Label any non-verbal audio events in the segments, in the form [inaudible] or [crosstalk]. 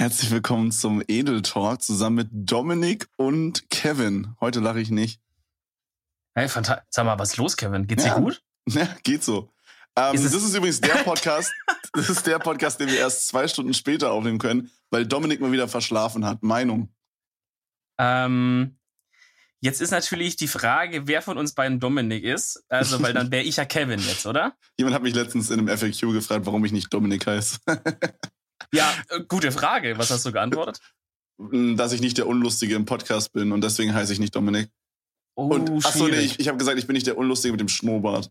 Herzlich willkommen zum Edel Talk zusammen mit Dominik und Kevin. Heute lache ich nicht. Hey, Sag mal, was ist los, Kevin? Geht's dir gut? [laughs] Ja, geht so. Ähm, ist das ist übrigens der [laughs] Podcast, das ist der Podcast, den wir erst zwei Stunden später aufnehmen können, weil Dominik mal wieder verschlafen hat. Meinung? Ähm, jetzt ist natürlich die Frage, wer von uns beiden Dominik ist. Also, weil dann wäre ich ja Kevin jetzt, oder? [laughs] Jemand hat mich letztens in einem FAQ gefragt, warum ich nicht Dominik heiße. Ja, äh, gute Frage. Was hast du geantwortet? Dass ich nicht der Unlustige im Podcast bin und deswegen heiße ich nicht Dominik. Oh, und achso, nee, ich, ich habe gesagt, ich bin nicht der Unlustige mit dem Schnurrbart.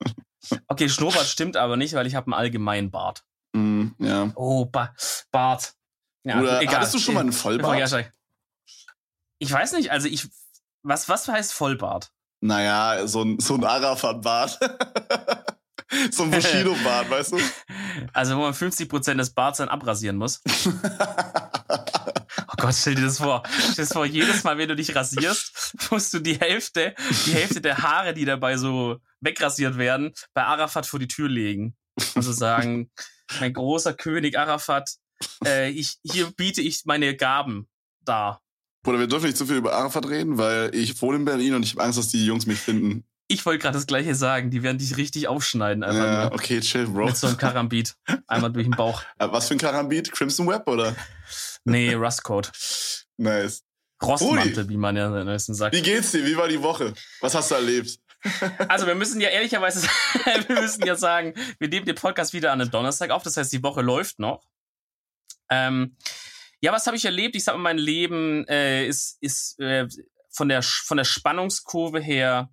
[laughs] Okay, Schnurrbart stimmt aber nicht, weil ich habe einen allgemeinen Bart. Mm, ja. Oh, ba Bart. Ja, Oder egal. hattest du schon mal einen Vollbart? Ich weiß nicht, also ich, was, was heißt Vollbart? Naja, so ein, so ein Arafat-Bart. [laughs] [laughs] so ein Bushido-Bart, weißt du? [laughs] Also, wo man 50% des Barts dann abrasieren muss. [laughs] oh Gott, stell dir das vor. Stell dir das vor, jedes Mal, wenn du dich rasierst, musst du die Hälfte, die Hälfte der Haare, die dabei so wegrasiert werden, bei Arafat vor die Tür legen. Also sagen, mein großer König Arafat, äh, ich, hier biete ich meine Gaben dar. Bruder, wir dürfen nicht zu viel über Arafat reden, weil ich wohne in Berlin und ich habe Angst, dass die Jungs mich finden. Ich wollte gerade das gleiche sagen. Die werden dich richtig aufschneiden. Einfach ja, nur. okay, chill, Bro. Mit so einem Karambit. Einmal durch den Bauch. [laughs] Äh, was für ein Karambit? Crimson Web, oder? Nee, Rustcode. [laughs] nice. Rostmantel, wie man ja am sagt. Wie geht's dir? Wie war die Woche? Was hast du erlebt? [laughs] Also wir müssen ja ehrlicherweise, wir müssen ja sagen, wir nehmen den Podcast wieder an den Donnerstag auf. Das heißt, die Woche läuft noch. Ähm, ja, was habe ich erlebt? Ich sag mal, mein Leben äh, ist, ist äh, von, der, von der Spannungskurve her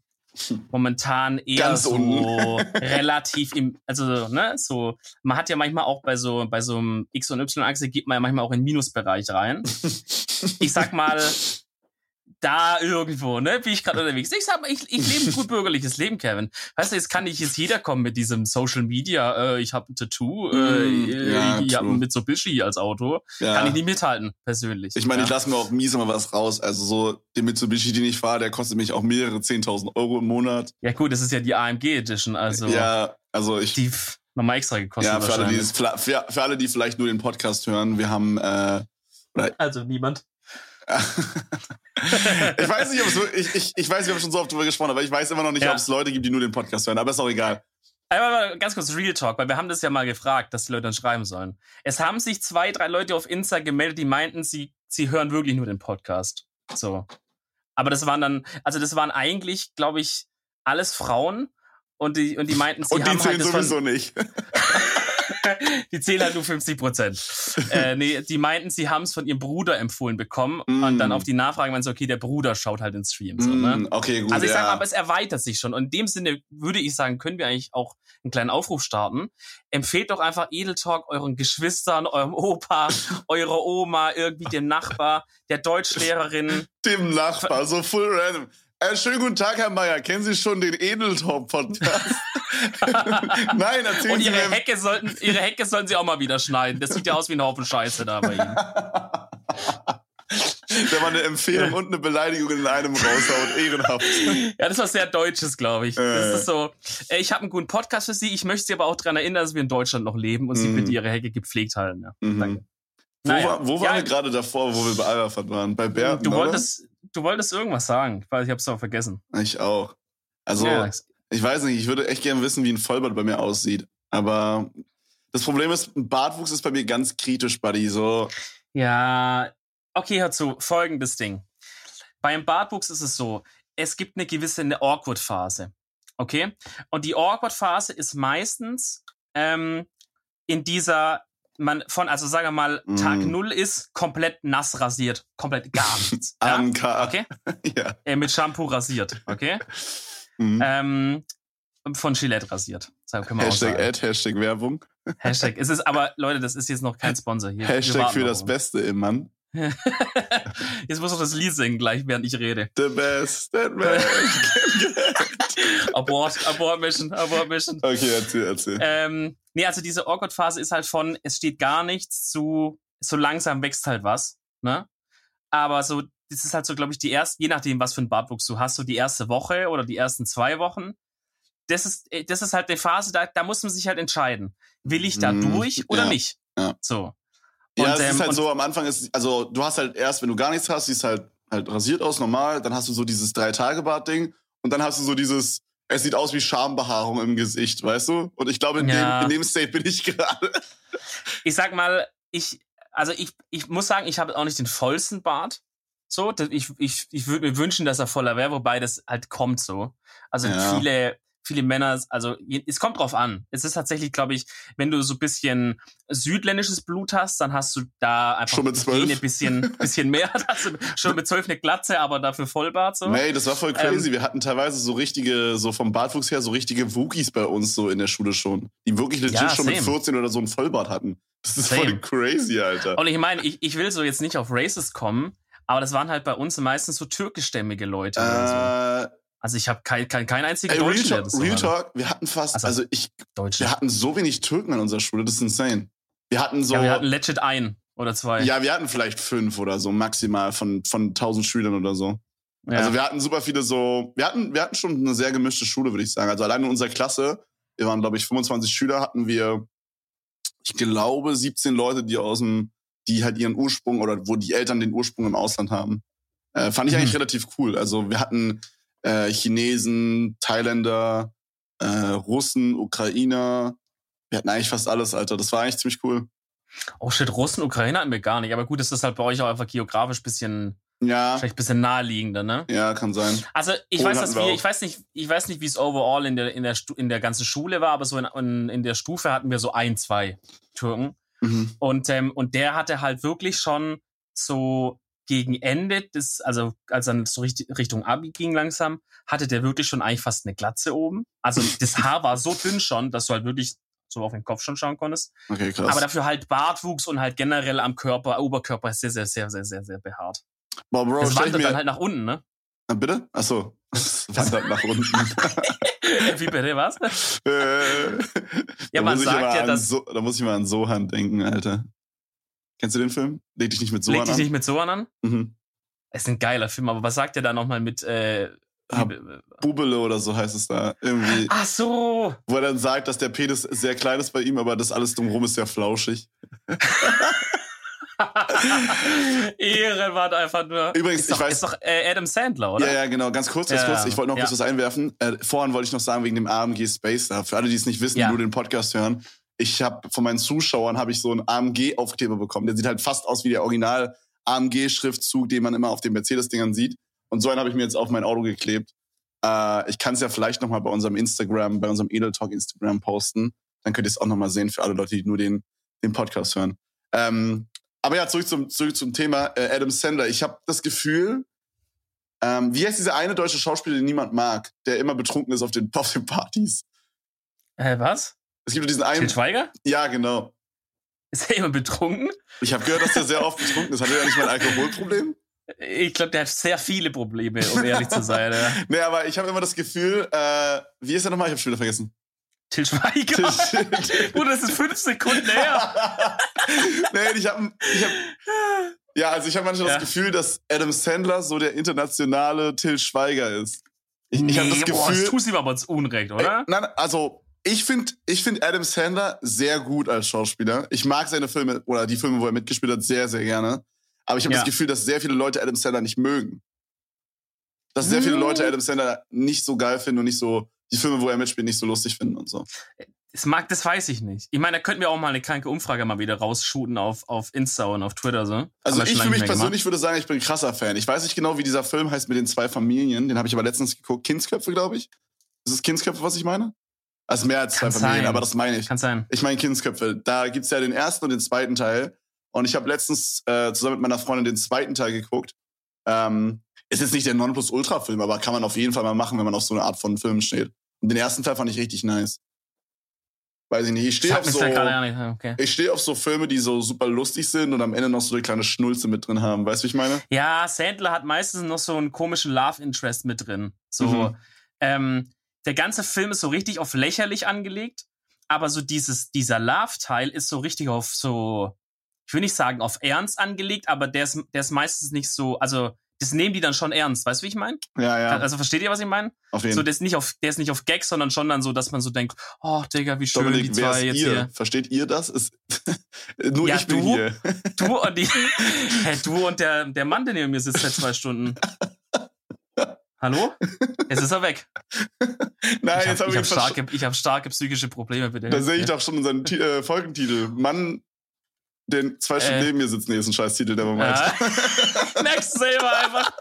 momentan eher Ganz so [laughs] relativ im, also, ne, so, man hat ja manchmal auch bei so, bei so einem X- und Y-Achse geht man ja manchmal auch in den Minusbereich rein. [laughs] ich sag mal, da irgendwo, ne, bin ich gerade unterwegs. Ich sag mal, ich, ich lebe ein gut bürgerliches Leben, Kevin. Weißt du, jetzt kann nicht jetzt jeder kommen mit diesem Social Media, äh, ich habe ein Tattoo, äh, mm, ja, ich habe ein Mitsubishi als Auto. Ja. Kann ich nicht mithalten, persönlich. Ich meine, ja. ich lasse mir auch mies mal was raus. Also so, den Mitsubishi, den ich fahre, der kostet mich auch mehrere 10.000 Euro im Monat. Ja gut, das ist ja die AMG Edition, also. Ja, also ich. Die nochmal extra gekostet. Ja, für alle, die, für, für alle, die vielleicht nur den Podcast hören, wir haben, äh, also niemand ich weiß nicht, ob es, ich, ich, ich weiß, wir haben schon so oft drüber gesprochen, aber ich weiß immer noch nicht, ja. ob es Leute gibt, die nur den Podcast hören. Aber ist auch egal. Aber ganz kurz Real Talk, weil wir haben das ja mal gefragt, dass die Leute dann schreiben sollen. Es haben sich zwei, drei Leute auf Insta gemeldet, die meinten, sie, sie hören wirklich nur den Podcast. So. Aber das waren dann, also das waren eigentlich, glaube ich, alles Frauen und die, und die meinten, sie und haben die zählen halt sowieso nicht. [laughs] [laughs] die zählen halt nur 50 Prozent. äh, nee, die meinten, sie haben es von ihrem Bruder empfohlen bekommen mm. und dann auf die Nachfrage meinen sie, okay, der Bruder schaut halt ins Stream. So, ne? Mm, okay, gut. Also ich ja. sage mal, aber es erweitert sich schon. Und in dem Sinne würde ich sagen, können wir eigentlich auch einen kleinen Aufruf starten. Empfehlt doch einfach Edeltalk euren Geschwistern, eurem Opa, [laughs] eurer Oma, irgendwie dem Nachbar, der Deutschlehrerin. Dem Nachbar, so full random. Äh, schönen guten Tag, Herr Meier. Kennen Sie schon den Edeltalk-Podcast? [laughs] Nein, erzählen Und Sie ihre mir. Hecke, sollten, ihre Hecke sollen Sie auch mal wieder schneiden. Das sieht ja aus wie ein Haufen Scheiße da bei Ihnen. [laughs] Wenn man eine Empfehlung und eine Beleidigung in einem raushaut, ehrenhaft. Ja, das war sehr Deutsches, glaube ich. Äh. Das ist so, ich habe einen guten Podcast für Sie, ich möchte Sie aber auch daran erinnern, dass wir in Deutschland noch leben und Sie mhm. bitte Ihre Hecke gepflegt halten. Ja. Mhm. Danke. Wo, naja. war, wo waren ja, wir gerade davor, wo wir bei Arafat waren? Bei Berten, du wolltest, du wolltest irgendwas sagen. Ich weiß, ich hab's auch vergessen. Ich auch. Also, ja. ich weiß nicht, ich würde echt gerne wissen, wie ein Vollbart bei mir aussieht. Aber das Problem ist, ein Bartwuchs ist bei mir ganz kritisch, Buddy. So. Ja, okay, hör zu. Folgendes Ding. Beim Bartwuchs ist es so, es gibt eine gewisse eine Awkward-Phase. Okay? Und die Awkward-Phase ist meistens ähm, in dieser man von, also sagen wir mal, Tag mm. null ist komplett nass rasiert. Komplett gar [laughs] nichts. ja? Okay? [laughs] ja. Äh, mit Shampoo rasiert. Okay? [laughs] Mm. Ähm, von Gillette rasiert. Hashtag Ad, Hashtag Werbung. Hashtag. Es ist aber, Leute, das ist jetzt noch kein Sponsor hier. Hashtag für das Beste im Mann. [laughs] Jetzt muss ich das Lied singen gleich, während ich rede. The best that man [laughs] Abort, Abort Mission, Abort Mission. Okay, erzähl, erzähl. Ähm, nee, also diese Awkward-Phase ist halt von, es steht gar nichts zu, so langsam wächst halt was, ne? Aber so, das ist halt so, glaube ich, die erste, je nachdem, was für ein Bartwuchs du hast, so die erste Woche oder die ersten zwei Wochen. Das ist, äh, das ist halt eine Phase, da, da muss man sich halt entscheiden. Will ich da mm, durch oder ja, nicht? Ja. So. Ja, es ähm, ist halt so, am Anfang ist, also du hast halt erst, wenn du gar nichts hast, siehst halt halt rasiert aus, normal, dann hast du so dieses Drei-Tage-Bart-Ding und dann hast du so dieses, es sieht aus wie Schambehaarung im Gesicht, weißt du? Und ich glaube, in, ja. dem, in dem State bin ich [laughs] gerade. Ich sag mal, ich, also ich, ich muss sagen, ich habe auch nicht den vollsten Bart. So, ich, ich, ich würde mir wünschen, dass er voller wäre, wobei das halt kommt so. Also ja. viele, viele Männer, also es kommt drauf an. Es ist tatsächlich, glaube ich, wenn du so ein bisschen südländisches Blut hast, dann hast du da einfach schon mit zwölf? ein bisschen, bisschen mehr. [laughs] Schon mit zwölf eine Glatze, aber dafür Vollbart so. Nee, das war voll crazy. Ähm, Wir hatten teilweise so richtige, so vom Bartwuchs her, so richtige Wookies bei uns so in der Schule schon, die wirklich legit ja, schon mit 14 oder so ein Vollbart hatten. Das ist same. voll crazy, Alter. Und ich meine, ich, ich will so jetzt nicht auf Races kommen, aber das waren halt bei uns meistens so türkischstämmige Leute. Äh. Also ich habe kein, kein, kein einziger Ey, Deutschen, Real, Talk, Real Talk, wir hatten fast, also, also ich, Deutsche. wir hatten so wenig Türken an unserer Schule, das ist insane. Wir hatten so. Ja, wir hatten legit ein oder zwei. Ja, wir hatten vielleicht fünf oder so maximal von von tausend Schülern oder so. Ja. Also wir hatten super viele so, wir hatten wir hatten schon eine sehr gemischte Schule, würde ich sagen. Also allein in unserer Klasse, wir waren glaube ich 25 Schüler, hatten wir, ich glaube 17 Leute, die aus dem, die halt ihren Ursprung oder wo die Eltern den Ursprung im Ausland haben. Äh, fand ich eigentlich mhm. relativ cool. Also wir hatten äh, Chinesen, Thailänder, äh, Russen, Ukrainer. Wir hatten eigentlich fast alles, Alter. Das war eigentlich ziemlich cool. Oh shit, Russen, Ukrainer hatten wir gar nicht. Aber gut, das ist halt bei euch auch einfach geografisch bisschen ja. Vielleicht bisschen naheliegender, ne? Ja, kann sein. Also ich Polen weiß, dass wir, wir ich weiß nicht, ich weiß nicht, wie es overall in der in der in der ganzen Schule war, aber so in, in, in der Stufe hatten wir so ein, zwei Türken. Mhm. Und ähm, und der hatte halt wirklich schon so gegen Ende des, also als dann so Richtung Abi ging langsam, hatte der wirklich schon eigentlich fast eine Glatze oben. Also [laughs] das Haar war so dünn schon, dass du halt wirklich so auf den Kopf schon schauen konntest. Okay, krass. Aber dafür halt Bartwuchs und halt generell am Körper, Oberkörper sehr, sehr, sehr, sehr, sehr, sehr behaart. Boah, Bro, das wandert dann halt nach unten, ne? Na, bitte? Achso. Das [laughs] wandert nach unten. [laughs] Wie bitte, was? Äh, ja, man sagt ja, dass... So, da muss ich mal an Sohan denken, Alter. Kennst du den Film? Leg dich nicht mit Sohan an. Leg dich nicht mit Sohan an? Mhm. Es ist ein geiler Film, aber was sagt der da nochmal mit äh, Bubele oder so heißt es da. Irgendwie. Ach so. Wo er dann sagt, dass der Penis sehr klein ist bei ihm, aber das alles drumherum ist sehr flauschig. [laughs] Ehrenwart einfach nur. Übrigens, ist doch, ich weiß. Ist doch äh, Adam Sandler, oder? Ja, ja, genau. Ganz kurz, ganz ja, kurz. Ich wollte noch ja. kurz was einwerfen. Äh, vorhin wollte ich noch sagen, wegen dem AMG Space da. Für alle, die es nicht wissen, ja. die nur den Podcast hören ich habe von meinen Zuschauern habe ich so einen AMG-Aufkleber bekommen. Der sieht halt fast aus wie der Original AMG-Schriftzug, den man immer auf den Mercedes-Dingern sieht. Und so einen habe ich mir jetzt auf mein Auto geklebt. Äh, ich kann es ja vielleicht nochmal bei unserem Instagram, bei unserem Edel Talk Instagram posten. Dann könnt ihr es auch nochmal sehen für alle Leute, die nur den, den Podcast hören. Ähm, aber ja, zurück zum, zurück zum Thema äh, Adam Sandler. Ich habe das Gefühl, ähm, wie heißt dieser eine deutsche Schauspieler, den niemand mag, der immer betrunken ist auf den, [laughs] auf den Partys? Äh, was? Es gibt diesen einen. Til Schweiger? Ja, genau. Ist er immer betrunken? Ich habe gehört, dass er sehr oft betrunken ist. Hat er ja nicht mal ein Alkoholproblem? Ich glaube, der hat sehr viele Probleme, um ehrlich zu sein. Ja. [laughs] nee, aber ich habe immer das Gefühl, äh, wie ist er nochmal? Ich habe schon wieder vergessen. Til Schweiger. [laughs] Bruder, das ist fünf Sekunden her. [laughs] nee, ich habe ich hab, ja, also ich habe manchmal ja. das Gefühl, dass Adam Sandler so der internationale Til Schweiger ist. Ich, nee, ich habe das Gefühl, boah, das tust ihm aber ins Unrecht, oder? Ey, nein, also ich finde ich find Adam Sandler sehr gut als Schauspieler. Ich mag seine Filme oder die Filme, wo er mitgespielt hat, sehr, sehr gerne. Aber ich habe ja. das Gefühl, dass sehr viele Leute Adam Sandler nicht mögen. Dass sehr viele Leute Adam Sandler nicht so geil finden und nicht so, die Filme, wo er mitspielt, nicht so lustig finden und so. Das mag, das weiß ich nicht. Ich meine, da könnten wir auch mal eine kranke Umfrage mal wieder rausshooten auf, auf Insta und auf Twitter, so. Also ich für mich persönlich gemacht. würde sagen, ich bin ein krasser Fan. Ich weiß nicht genau, wie dieser Film heißt mit den zwei Familien. Den habe ich aber letztens geguckt. Kindsköpfe, glaube ich. Ist es Kindsköpfe, was ich meine? Also mehr als zwei Familien, sein. aber das meine ich. Kann sein. Ich meine Kindsköpfe. Da gibt's ja den ersten und den zweiten Teil. Und ich habe letztens äh, zusammen mit meiner Freundin den zweiten Teil geguckt. Ähm, ist jetzt nicht der Nonplus-Ultra-Film, aber kann man auf jeden Fall mal machen, wenn man auf so eine Art von Film steht. Und den ersten Teil fand ich richtig nice. Weiß ich nicht. Ich stehe auf so, okay. ich stehe auf so Filme, die so super lustig sind und am Ende noch so eine kleine Schnulze mit drin haben. Weißt du, wie ich meine? Ja, Sandler hat meistens noch so einen komischen Love Interest mit drin. So, mhm. ähm, der ganze Film ist so richtig auf lächerlich angelegt, aber so dieses, dieser Love-Teil ist so richtig auf so, ich will nicht sagen auf Ernst angelegt, aber der ist, der ist meistens nicht so, also das nehmen die dann schon ernst. Weißt du, wie ich meine? Ja, ja. Also versteht ihr, was ich meine? Auf jeden So, der ist nicht auf, der ist nicht auf Gag, sondern schon dann so, dass man so denkt, oh, Digga, wie schön Dominik, die zwei jetzt ihr? hier. Versteht ihr das? Ist [laughs] nur Ja, ich bin du? hier. Du und die, [laughs] hä, du und der, der Mann, der neben mir sitzt seit zwei Stunden. Hallo? Jetzt ist er weg. [laughs] Nein, ich jetzt habe hab ich, hab starke, ich hab starke psychische Probleme, bitte. Da sehe ich doch schon unseren Ti- äh, Folgentitel. Mann, den zwei Stunden Äh. neben mir sitzt, nee, ist ein scheiß Titel, der man meint. Merkst du selber einfach.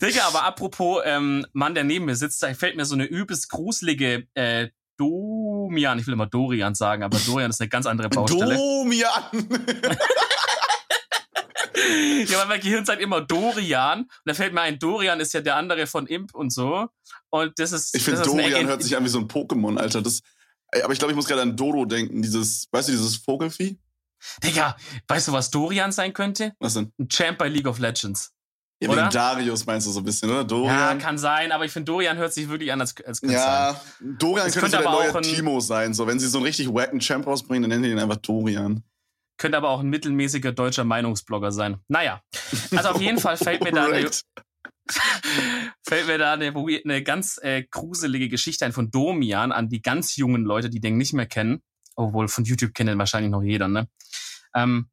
Digga, aber apropos ähm, Mann, der neben mir sitzt, da fällt mir so eine übelst gruselige äh, Domian, ich will immer Dorian sagen, aber Dorian ist eine ganz andere Baustelle. Domian! [laughs] ja, weil mein Gehirn sagt immer Dorian. Und da fällt mir ein, Dorian ist ja der andere von Imp und so. Und das ist. Ich finde, Dorian hört sich an wie so ein Pokémon, Alter. Das, aber ich glaube, ich muss gerade an Dodo denken. Dieses, weißt du, dieses Vogelvieh? Digga, weißt du, was Dorian sein könnte? Was denn? Ein Champ bei League of Legends. Ja, Oder? Darius meinst du so ein bisschen, oder? Ja, Dorian? kann sein, aber ich finde, Dorian hört sich wirklich an, als, als könnte sein. Ja, Dorian Es könnte so könnte der aber neue auch ein- Timo sein. So, wenn sie so einen richtig wacken Champ rausbringen, dann nennen die ihn einfach Dorian. Könnte aber auch ein mittelmäßiger deutscher Meinungsblogger sein. Naja, also auf jeden Fall fällt mir da eine, [laughs] fällt mir da eine, eine ganz äh, gruselige Geschichte ein von Domian an die ganz jungen Leute, die den nicht mehr kennen. Obwohl von YouTube kennt den wahrscheinlich noch jeder, ne? Ähm,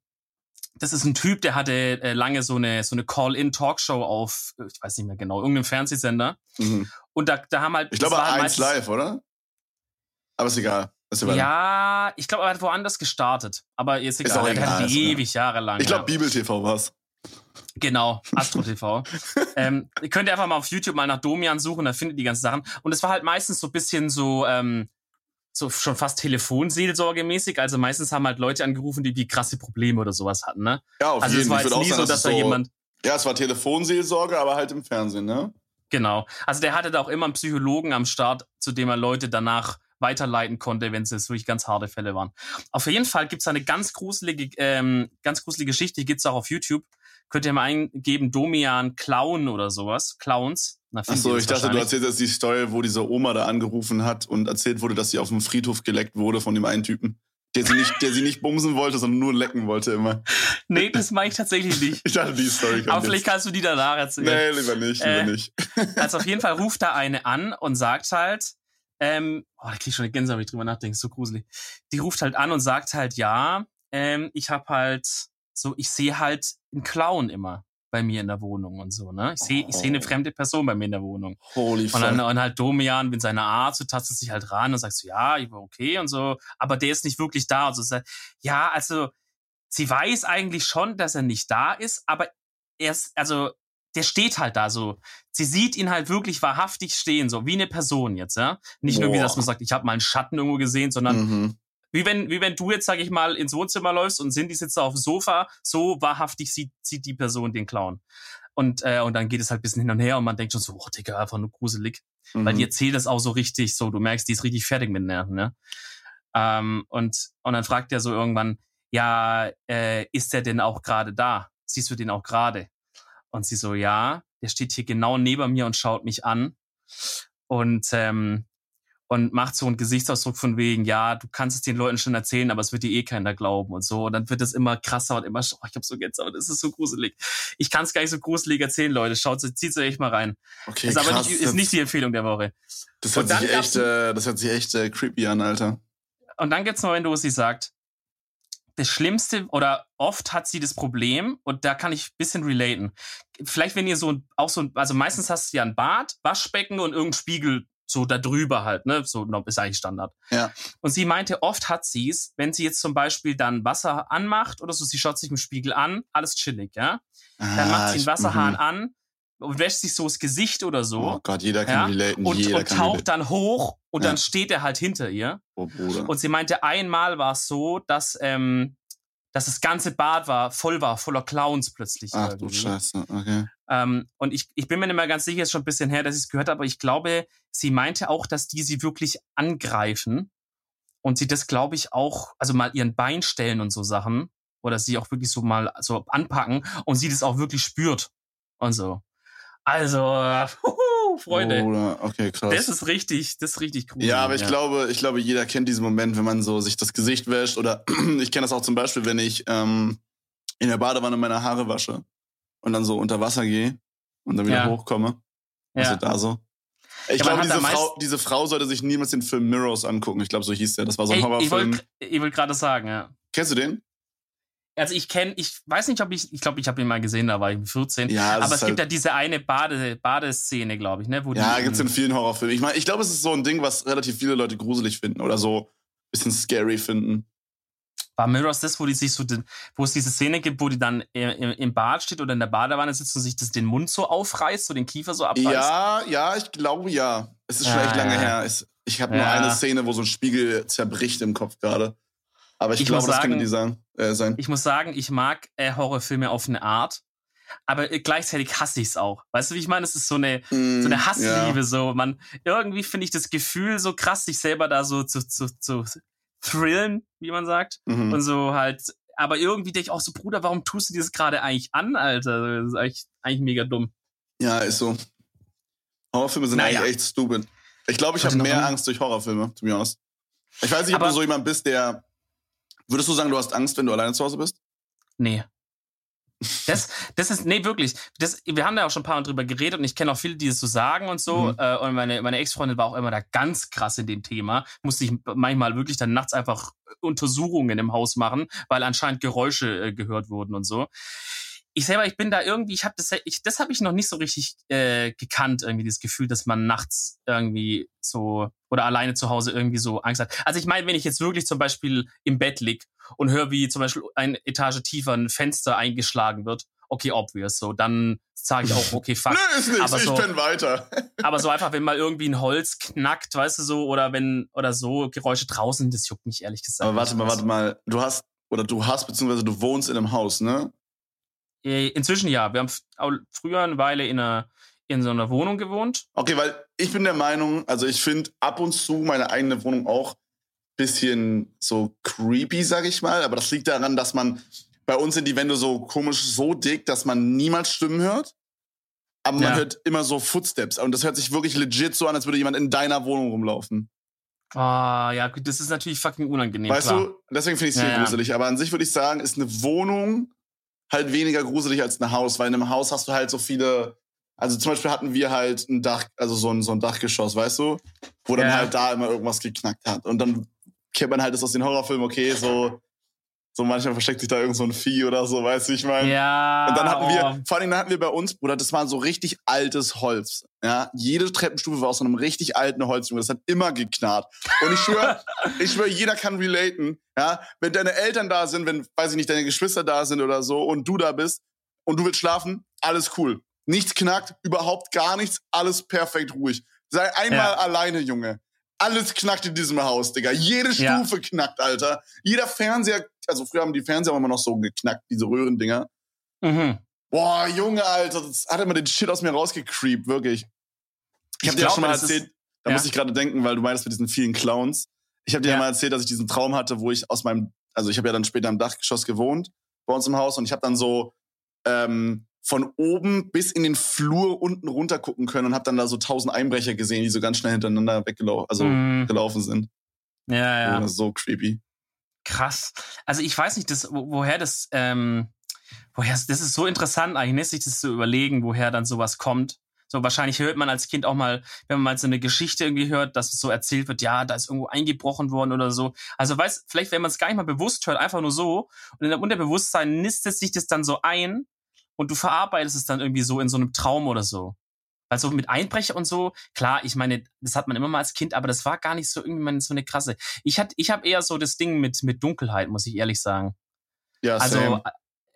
das ist ein Typ, der hatte äh, lange so eine, so eine Call-In-Talkshow auf, äh, ich weiß nicht mehr genau, irgendeinem Fernsehsender. Mhm. Und da, da haben halt. Ich glaube, halt eins meistens- live, oder? Aber ist egal. Ja, ich glaube, er hat woanders gestartet. Aber jetzt Ist egal. er hat ewig Jahre lang. Ich glaube, ja. Bibel TV war's. Genau, [laughs] Astro TV. ähm, ihr könnt einfach mal auf YouTube mal nach Domian suchen, da findet ihr die ganzen Sachen. Und es war halt meistens so ein bisschen so, ähm, so schon fast Telefonseelsorgemäßig. Also meistens haben halt Leute angerufen, die, die krasse Probleme oder sowas hatten, ne? Ja, auf Also jeden es war jetzt nie sagen, so, dass es da jemand. Ja, es war Telefonseelsorge, aber halt im Fernsehen, ne? Genau. Also der hatte da auch immer einen Psychologen am Start, zu dem er Leute danach weiterleiten konnte, wenn es jetzt wirklich ganz harte Fälle waren. Auf jeden Fall gibt's da eine ganz gruselige, ähm, ganz gruselige Geschichte, die gibt's auch auf YouTube. Könnt ihr mal eingeben, Domian Clown oder sowas. Clowns. Na, Achso, ich dachte, du erzählst jetzt die Story, wo diese Oma da angerufen hat und erzählt wurde, dass sie auf dem Friedhof geleckt wurde von dem einen Typen. Der sie nicht, der sie nicht bumsen wollte, sondern nur lecken wollte immer. Nee, das meine ich tatsächlich nicht. [laughs] Ich dachte, die Story kommt Aber vielleicht jetzt. kannst du die danach erzählen. Nee, lieber nicht, lieber Äh, nicht. [laughs] Also auf jeden Fall ruft da eine an und sagt halt, ähm, oh, da krieg ich schon eine Gänse, wenn ich drüber nachdenke, so gruselig. Die ruft halt an und sagt halt, ja, ähm, ich hab halt so, ich sehe halt einen Clown immer bei mir in der Wohnung und so, ne? Ich sehe ich sehe eine Oh. fremde Person bei mir in der Wohnung. Holy Und dann fuck. und halt Domian mit seiner Art, so tastet sich halt ran und sagt so, ja, ich war okay und so, aber der ist nicht wirklich da. Also sagt, ja, also sie weiß eigentlich schon, dass er nicht da ist, aber er ist, also der steht halt da so. Sie sieht ihn halt wirklich wahrhaftig stehen, so wie eine Person jetzt, ja. Nicht nur wie Boah. dass man sagt, ich habe mal einen Schatten irgendwo gesehen, sondern Mhm. wie wenn, wie wenn du jetzt, sag ich mal, ins Wohnzimmer läufst und Cindy sitzt da auf dem Sofa, so wahrhaftig sieht, sieht die Person den Clown. Und, äh, und dann geht es halt ein bisschen hin und her und man denkt schon so, oh Digga, einfach nur gruselig. Weil die Mhm. erzählt das auch so richtig, so, du merkst, die ist richtig fertig mit den Nerven, ne? Ähm, und, und dann fragt er so irgendwann, ja, äh, ist der denn auch gerade da? Siehst du den auch gerade? Und sie so, ja, der steht hier genau neben mir und schaut mich an. Und, ähm, und macht so einen Gesichtsausdruck von wegen, ja, du kannst es den Leuten schon erzählen, aber es wird dir eh keiner glauben und so. Und dann wird es immer krasser und immer, oh, ich hab so Gänsehaut, das ist so gruselig. Ich kann es gar nicht so gruselig erzählen, Leute. Schaut, zieht euch echt mal rein. Okay, ist aber krass, nicht, ist nicht die Empfehlung der Woche. das, hört sich echt, äh, das hört sich echt äh, creepy an, Alter. Und dann gibt's noch einen, wo sie sagt, das Schlimmste oder oft hat sie das Problem und da kann ich ein bisschen relaten. Vielleicht wenn ihr so ein- auch so, also meistens hast du ja ein Bad, Waschbecken und irgendein Spiegel so da drüber halt, ne, so ist eigentlich Standard. Ja. Und sie meinte, oft hat sie es, wenn sie jetzt zum Beispiel dann Wasser anmacht oder so, sie schaut sich im Spiegel an, alles chillig, ja. Dann Ah, macht sie den ich- Wasserhahn mhm. an und wäscht sich so das Gesicht oder so. Oh Gott, jeder kann ja, relaten, und, jeder und taucht dann hoch und Ja. dann steht er halt hinter ihr. Oh, Bruder. Und sie meinte, einmal war es so, dass, ähm, dass das ganze Bad war, voll war, voller Clowns plötzlich. Ach du irgendwie. Scheiße, okay. Ähm, und ich, ich bin mir nicht mehr ganz sicher, ist schon ein bisschen her, dass ich es gehört habe, aber ich glaube, sie meinte auch, dass die sie wirklich angreifen und sie das, glaube ich, auch, also mal ihren Bein stellen und so Sachen oder sie auch wirklich so mal so anpacken und sie das auch wirklich spürt und so. Also, [laughs] huhu, Freunde, Bruder, okay, krass. das ist richtig, das ist richtig cool. Ja, aber ich glaube, ich glaube, jeder kennt diesen Moment, wenn man so sich das Gesicht wäscht oder [clears throat] ich kenne das auch zum Beispiel, wenn ich ähm, in der Badewanne meine Haare wasche und dann so unter Wasser gehe und dann wieder ja. hochkomme. Also ja. da so. Ich ja, glaube, diese Frau, diese Frau sollte sich niemals den Film Mirrors angucken. Ich glaube, so hieß der. Das war so ein Horrorfilm. Ich wollte gerade sagen, ja. Kennst du den? Also ich kenne, ich weiß nicht, ob ich, ich glaube, ich habe ihn mal gesehen, da war ich 14. Ja, aber es halt gibt ja diese eine Bade, Badeszene, glaube ich, ne? Wo ja, gibt es in vielen Horrorfilmen. Ich meine, ich glaube, es ist so ein Ding, was relativ viele Leute gruselig finden oder so ein bisschen scary finden. War Mirrors das, wo die sich so, wo es diese Szene gibt, wo die dann im, im Bad steht oder in der Badewanne sitzt und sich das, den Mund so aufreißt, so den Kiefer so abreißt? Ja, ja, ich glaube ja. Es ist schon echt lange ja. her. Ich habe nur eine Szene, wo so ein Spiegel zerbricht im Kopf gerade. Aber ich, ich glaube, das könnte die sagen, äh, sein. Ich muss sagen, ich mag äh, Horrorfilme auf eine Art, aber äh, gleichzeitig hasse ich es auch. Weißt du, wie ich meine? Es ist so eine, mm, so eine Hassliebe. Ja. So, man, irgendwie finde ich das Gefühl so krass, sich selber da so zu, zu, zu thrillen, wie man sagt. Mhm. Und so halt, aber irgendwie denke ich auch so, Bruder, warum tust du dir das gerade eigentlich an, Alter? Das ist eigentlich, eigentlich mega dumm. Ja, ist so. Horrorfilme sind naja. eigentlich echt stupid. Ich glaube, ich habe mehr Angst durch Horrorfilme, to be honest. Ich weiß nicht, ob aber, du so jemand bist, der Würdest du sagen, du hast Angst, wenn du alleine zu Hause bist? Nee. [laughs] Das, das ist, nee, wirklich. Das, wir haben da auch schon ein paar Mal drüber geredet und ich kenne auch viele, die das so sagen und so. Mhm. Äh, und meine, meine Ex-Freundin war auch immer da ganz krass in dem Thema. Musste ich manchmal wirklich dann nachts einfach Untersuchungen im Haus machen, weil anscheinend Geräusche äh, gehört wurden und so ich selber, ich bin da irgendwie, ich habe das, ich, das habe ich noch nicht so richtig äh, gekannt, irgendwie das Gefühl, dass man nachts irgendwie so oder alleine zu Hause irgendwie so Angst hat. Also ich meine, wenn ich jetzt wirklich zum Beispiel im Bett lieg und höre, wie zum Beispiel eine Etage tiefer ein Fenster eingeschlagen wird, okay, obvious, so, dann sage ich auch, okay, fuck. [laughs] Nö, ist nicht, aber so, ich bin weiter. [laughs] aber so einfach, wenn mal irgendwie ein Holz knackt, weißt du so, oder wenn, oder so Geräusche draußen, das juckt mich ehrlich gesagt. Aber warte mal, warte mal, du hast, oder du hast, beziehungsweise du wohnst in einem Haus, ne? Äh, inzwischen ja. Wir haben früher eine Weile in einer in so einer Wohnung gewohnt. Okay, weil ich bin der Meinung, also ich finde ab und zu meine eigene Wohnung auch bisschen so creepy, sag ich mal. Aber das liegt daran, dass man bei uns sind die Wände so komisch, so dick, dass man niemals Stimmen hört. Aber man ja. hört immer so Footsteps. Und das hört sich wirklich legit so an, als würde jemand in deiner Wohnung rumlaufen. Ah, oh, ja, gut, das ist natürlich fucking unangenehm. Weißt klar. du, deswegen finde ich es viel ja, gruselig. Aber an sich würde ich sagen, ist eine Wohnung halt weniger gruselig als ein Haus, weil in einem Haus hast du halt so viele. Also zum Beispiel hatten wir halt ein Dach, also so ein, so ein Dachgeschoss, weißt du, wo dann ja. halt da immer irgendwas geknackt hat. Und dann kennt man halt das aus den Horrorfilmen, okay, so so manchmal versteckt sich da irgend so ein Vieh oder so, weißt du, ich meine. Ja. Und dann hatten oh. wir, vor allem dann hatten wir bei uns, Bruder, das war so richtig altes Holz. Ja, jede Treppenstufe war aus so einem richtig alten Holz, Das hat immer geknarrt. Und ich schwöre, [laughs] ich schwöre, jeder kann relaten. Ja, wenn deine Eltern da sind, wenn, weiß ich nicht, deine Geschwister da sind oder so und du da bist und du willst schlafen, alles cool. Nichts knackt, überhaupt gar nichts, alles perfekt ruhig. Sei einmal ja. alleine, Junge. Alles knackt in diesem Haus, Digga. Jede Stufe ja. knackt, Alter. Jeder Fernseher, also früher haben die Fernseher immer noch so geknackt, diese Röhrendinger. Mhm. Boah, Junge, Alter, das hat immer den Shit aus mir rausgecreept, wirklich. Ich, hab dir ja schon mal erzählt, da ja. muss ich gerade denken, weil du meinst mit diesen vielen Clowns. Ich habe dir ja. ja mal erzählt, dass ich diesen Traum hatte, wo ich aus meinem, also ich habe ja dann später im Dachgeschoss gewohnt bei uns im Haus und ich habe dann so ähm, von oben bis in den Flur unten runter gucken können und habe dann da so tausend Einbrecher gesehen, die so ganz schnell hintereinander weggelaufen, also mm. gelaufen sind. Ja, ja. so creepy. Krass. Also ich weiß nicht, das, woher das, ähm, woher das ist so interessant eigentlich, ne, sich das zu überlegen, woher dann sowas kommt. So wahrscheinlich hört man als Kind auch mal, wenn man mal so eine Geschichte irgendwie hört, dass es so erzählt wird, ja, da ist irgendwo eingebrochen worden oder so. Also weiß, vielleicht wenn man es gar nicht mal bewusst hört, einfach nur so und in der Unterbewusstsein nistet sich das dann so ein und du verarbeitest es dann irgendwie so in so einem Traum oder so. Also mit Einbrecher und so, klar, ich meine, das hat man immer mal als Kind, aber das war gar nicht so irgendwie so eine krasse. Ich hatte, ich habe eher so das Ding mit mit Dunkelheit, muss ich ehrlich sagen. Ja, also same.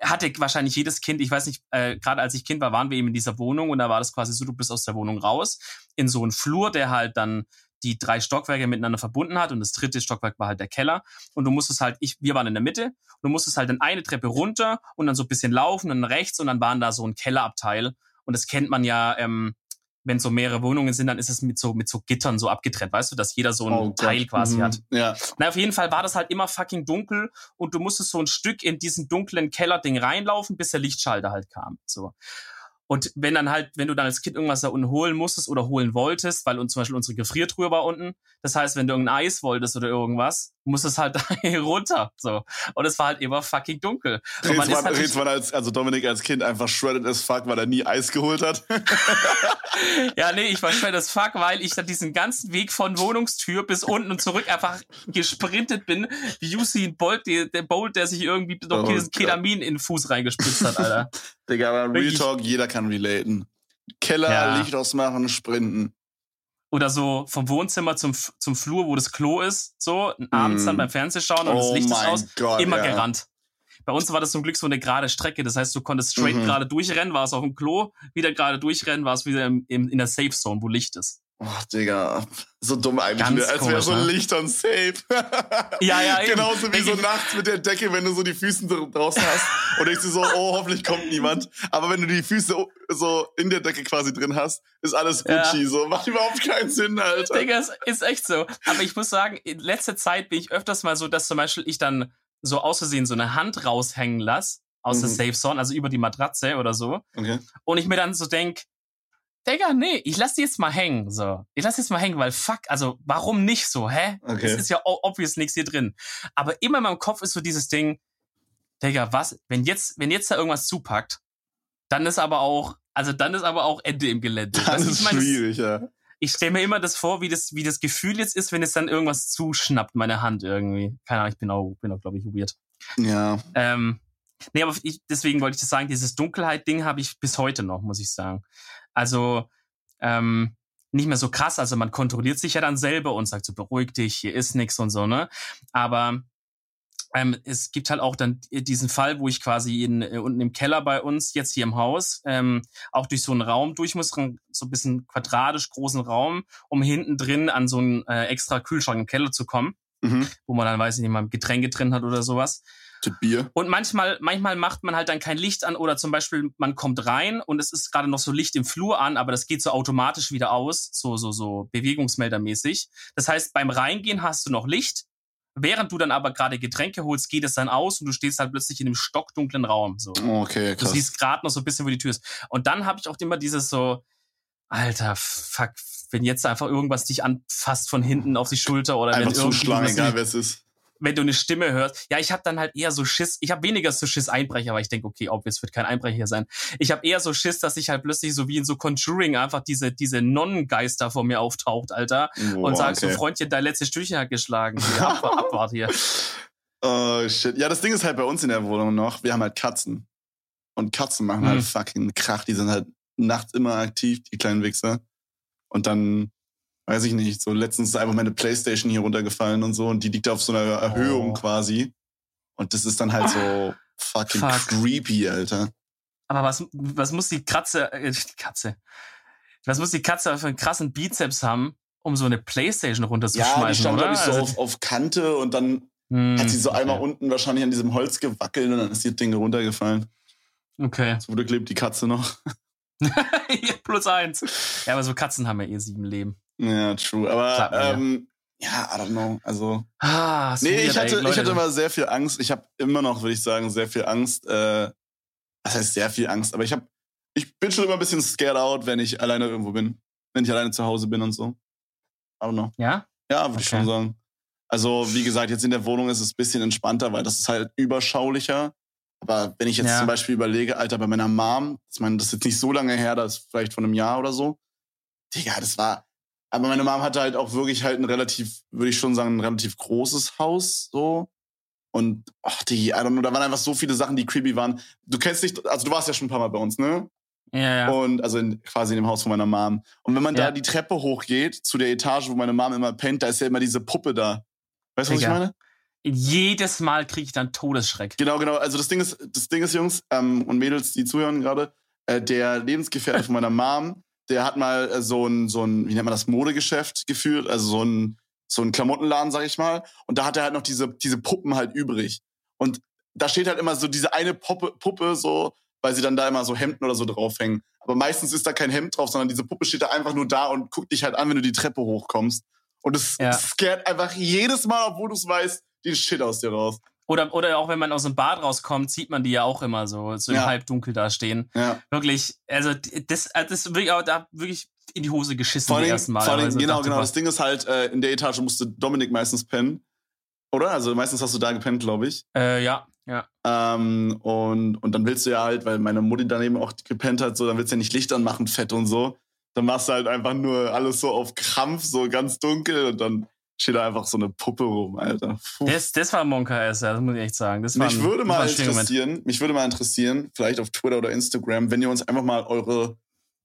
hatte wahrscheinlich jedes Kind. Ich weiß nicht, äh, gerade als ich Kind war, waren wir eben in dieser Wohnung und da war das quasi so, du bist aus der Wohnung raus in so einen Flur, der halt dann die drei Stockwerke miteinander verbunden hat und das dritte Stockwerk war halt der Keller und du musstest halt, ich, wir waren in der Mitte und du musstest halt dann eine Treppe runter und dann so ein bisschen laufen und dann rechts und dann waren da so ein Kellerabteil und das kennt man ja, ähm, wenn so mehrere Wohnungen sind, dann ist es mit so mit so Gittern so abgetrennt, weißt du, dass jeder so ein oh Teil quasi mhm. hat. Ja. Na, auf jeden Fall war das halt immer fucking dunkel und du musstest so ein Stück in diesen dunklen Kellerding reinlaufen, bis der Lichtschalter halt kam. So. Und wenn dann halt, wenn du dann als Kind irgendwas da unten holen musstest oder holen wolltest, weil uns zum Beispiel unsere Gefriertruhe war unten, das heißt, wenn du irgendein Eis wolltest oder irgendwas, musstest halt [laughs] da runter. So. Und es war halt immer fucking dunkel. Redst man, man, halt man als, also Dominik als Kind einfach shredded as fuck, weil er nie Eis geholt hat? [laughs] ja, nee, ich war shredded as fuck, weil ich dann diesen ganzen Weg von Wohnungstür bis unten und zurück einfach gesprintet bin, wie Usain Bolt, der, der Bolt, der sich irgendwie noch oh, Ketamin in den Fuß reingespritzt hat, Alter. [laughs] Digga, aber Real Talk, jeder kann relaten. Keller, ja. Licht ausmachen, sprinten oder so vom Wohnzimmer zum, zum Flur, wo das Klo ist, so, abends mm. dann beim Fernsehen schauen und oh das Licht ist aus, Gott, immer ja. gerannt. Bei uns war das zum Glück so eine gerade Strecke. Das heißt, du konntest straight mhm. gerade durchrennen, war es auf dem Klo, wieder gerade durchrennen, war es wieder im, im, in der Safe Zone, wo Licht ist. Ach, Digga. So dumm eigentlich, ne? als wäre so ein ne? Licht on safe. [laughs] ja, ja, eben. [laughs] Genauso wie so nachts mit der Decke, wenn du so die Füße draußen hast und du so, oh, hoffentlich kommt niemand. Aber wenn du die Füße so in der Decke quasi drin hast, ist alles Gucci. Ja. So, macht überhaupt keinen Sinn, Alter. Digga, ist, ist echt so. Aber ich muss sagen, in letzter Zeit bin ich öfters mal so, dass zum Beispiel ich dann so aus Versehen so eine Hand raushängen lasse aus mhm. der Safe Zone, also über die Matratze oder so. Okay. Und ich mir dann so denk, Digga, nee, ich lass die jetzt mal hängen, so. Ich lass jetzt mal hängen, weil fuck, also warum nicht so, hä? Okay. Es ist ja obvious nichts hier drin. Aber immer in meinem Kopf ist so dieses Ding, Digga, was, wenn jetzt, wenn jetzt da irgendwas zupackt, dann ist aber auch, also dann ist aber auch Ende im Gelände. Das ist ich mein, schwierig, das, ja. Ich stelle mir immer das vor, wie das, wie das Gefühl jetzt ist, wenn es dann irgendwas zuschnappt, meine Hand irgendwie. Keine Ahnung, ich bin auch, bin auch, glaube ich, weird. Ja. Ähm, nee, aber ich, deswegen wollte ich das sagen, dieses Dunkelheit-Ding habe ich bis heute noch, muss ich sagen. Also ähm, nicht mehr so krass. Also man kontrolliert sich ja dann selber und sagt so, beruhig dich, hier ist nichts und so, ne? Aber ähm, es gibt halt auch dann diesen Fall, wo ich quasi in, äh, unten im Keller bei uns, jetzt hier im Haus, ähm, auch durch so einen Raum durch muss, so ein bisschen quadratisch großen Raum, um hinten drin an so einen äh, extra Kühlschrank im Keller zu kommen, mhm. wo man dann, weiß ich nicht, mal Getränke drin hat oder sowas. Bier. Und manchmal, manchmal macht man halt dann kein Licht an oder zum Beispiel man kommt rein und es ist gerade noch so Licht im Flur an, aber das geht so automatisch wieder aus, so, so, so Bewegungsmeldermäßig. Das heißt, beim Reingehen hast du noch Licht. Während du dann aber gerade Getränke holst, geht es dann aus und du stehst halt plötzlich in einem stockdunklen Raum. So. Okay, krass. Du siehst gerade noch so ein bisschen, wo die Tür ist. Und dann habe ich auch immer dieses so, Alter, fuck, wenn jetzt einfach irgendwas dich anfasst von hinten auf die Schulter oder einfach wenn zuschlagen, egal wer es ist wenn du eine Stimme hörst. Ja, ich habe dann halt eher so Schiss. Ich habe weniger so Schiss Einbrecher, weil ich denke, okay, ob es wird kein Einbrecher sein. Ich habe eher so Schiss, dass ich halt plötzlich so wie in so Conjuring einfach diese diese Nonnengeister vor mir auftaucht, Alter, Boah, und sagst okay. so Freundchen, dein letztes Stückchen hat geschlagen. [laughs] Hier, ab, abwart hier. Oh shit. Ja, das Ding ist halt bei uns in der Wohnung noch, wir haben halt Katzen. Und Katzen machen halt hm. fucking Krach, die sind halt nachts immer aktiv, die kleinen Wichser. Und dann weiß ich nicht, so letztens ist einfach meine Playstation hier runtergefallen und so und die liegt auf so einer Erhöhung oh. quasi. Und das ist dann halt so fucking Fuck. creepy, Alter. Aber was, was muss die Katze, äh, die Katze, was muss die Katze für einen krassen Bizeps haben, um so eine Playstation runterzuschmeißen, ja, die stand, oder? Ich, so also, auf, auf Kante und dann hm, hat sie so okay. einmal unten wahrscheinlich an diesem Holz gewackelt und dann ist das Ding runtergefallen. Okay. So lebt die Katze noch. [laughs] Plus eins. Ja, aber so Katzen haben ja eh sieben Leben. Ja, true. Aber ähm, ja, I don't know. Also. Ah, nee, ich hatte, ich hatte immer sehr viel Angst. Ich habe immer noch, würde ich sagen, sehr viel Angst. Äh, was heißt sehr viel Angst? Aber ich habe, ich bin schon immer ein bisschen scared out, wenn ich alleine irgendwo bin. Wenn ich alleine zu Hause bin und so. I don't know. Ja? Ja, würde okay. ich schon sagen. Also, wie gesagt, jetzt in der Wohnung ist es ein bisschen entspannter, weil das ist halt überschaulicher. Aber wenn ich jetzt ja. zum Beispiel überlege, Alter, bei meiner Mom, ich meine, das ist jetzt nicht so lange her, das ist vielleicht von einem Jahr oder so. Digga, das war, aber meine Mom hatte halt auch wirklich halt ein relativ, würde ich schon sagen, ein relativ großes Haus, so. Und, ach, die, I don't know, da waren einfach so viele Sachen, die creepy waren. Du kennst dich, also du warst ja schon ein paar Mal bei uns, ne? Ja, ja. Und, also in, quasi in dem Haus von meiner Mom. Und wenn man ja. da die Treppe hochgeht, zu der Etage, wo meine Mom immer pennt, da ist ja immer diese Puppe da. Weißt du, was ich meine? Jedes Mal kriege ich dann Todesschreck. Genau, genau. Also das Ding ist, das Ding ist, Jungs ähm, und Mädels, die zuhören gerade, äh, der Lebensgefährte von meiner Mom, der hat mal äh, so ein, so ein, wie nennt man das, Modegeschäft geführt, also so ein, so ein Klamottenladen, sag ich mal. Und da hat er halt noch diese, diese Puppen halt übrig. Und da steht halt immer so diese eine Puppe, Puppe so, weil sie dann da immer so Hemden oder so draufhängen. Aber meistens ist da kein Hemd drauf, sondern diese Puppe steht da einfach nur da und guckt dich halt an, wenn du die Treppe hochkommst. Und es ja. scared einfach jedes Mal, obwohl du es weißt, den Shit aus dir raus. Oder, oder auch wenn man aus dem Bad rauskommt, sieht man die ja auch immer so, so im ja. Halbdunkel da stehen. Ja. Wirklich, also das, das ist wirklich, auch da wirklich in die Hose geschissen vor allem, ersten Mal. Vor allem, also genau, genau. Das Ding ist halt, äh, in der Etage musste Dominik meistens pennen. Oder? Also meistens hast du da gepennt, glaube ich. Äh, ja, ja. Ähm, und, und dann willst du ja halt, weil meine Mutti daneben auch gepennt hat, so, dann willst du ja nicht Licht anmachen, fett und so. Dann machst du halt einfach nur alles so auf Krampf, so ganz dunkel und dann steht da einfach so eine Puppe rum, Alter. Das, das war Monka S, das muss ich echt sagen. Das war mich ein, würde mal interessieren, mich würde mal interessieren, vielleicht auf Twitter oder Instagram, wenn ihr uns einfach mal eure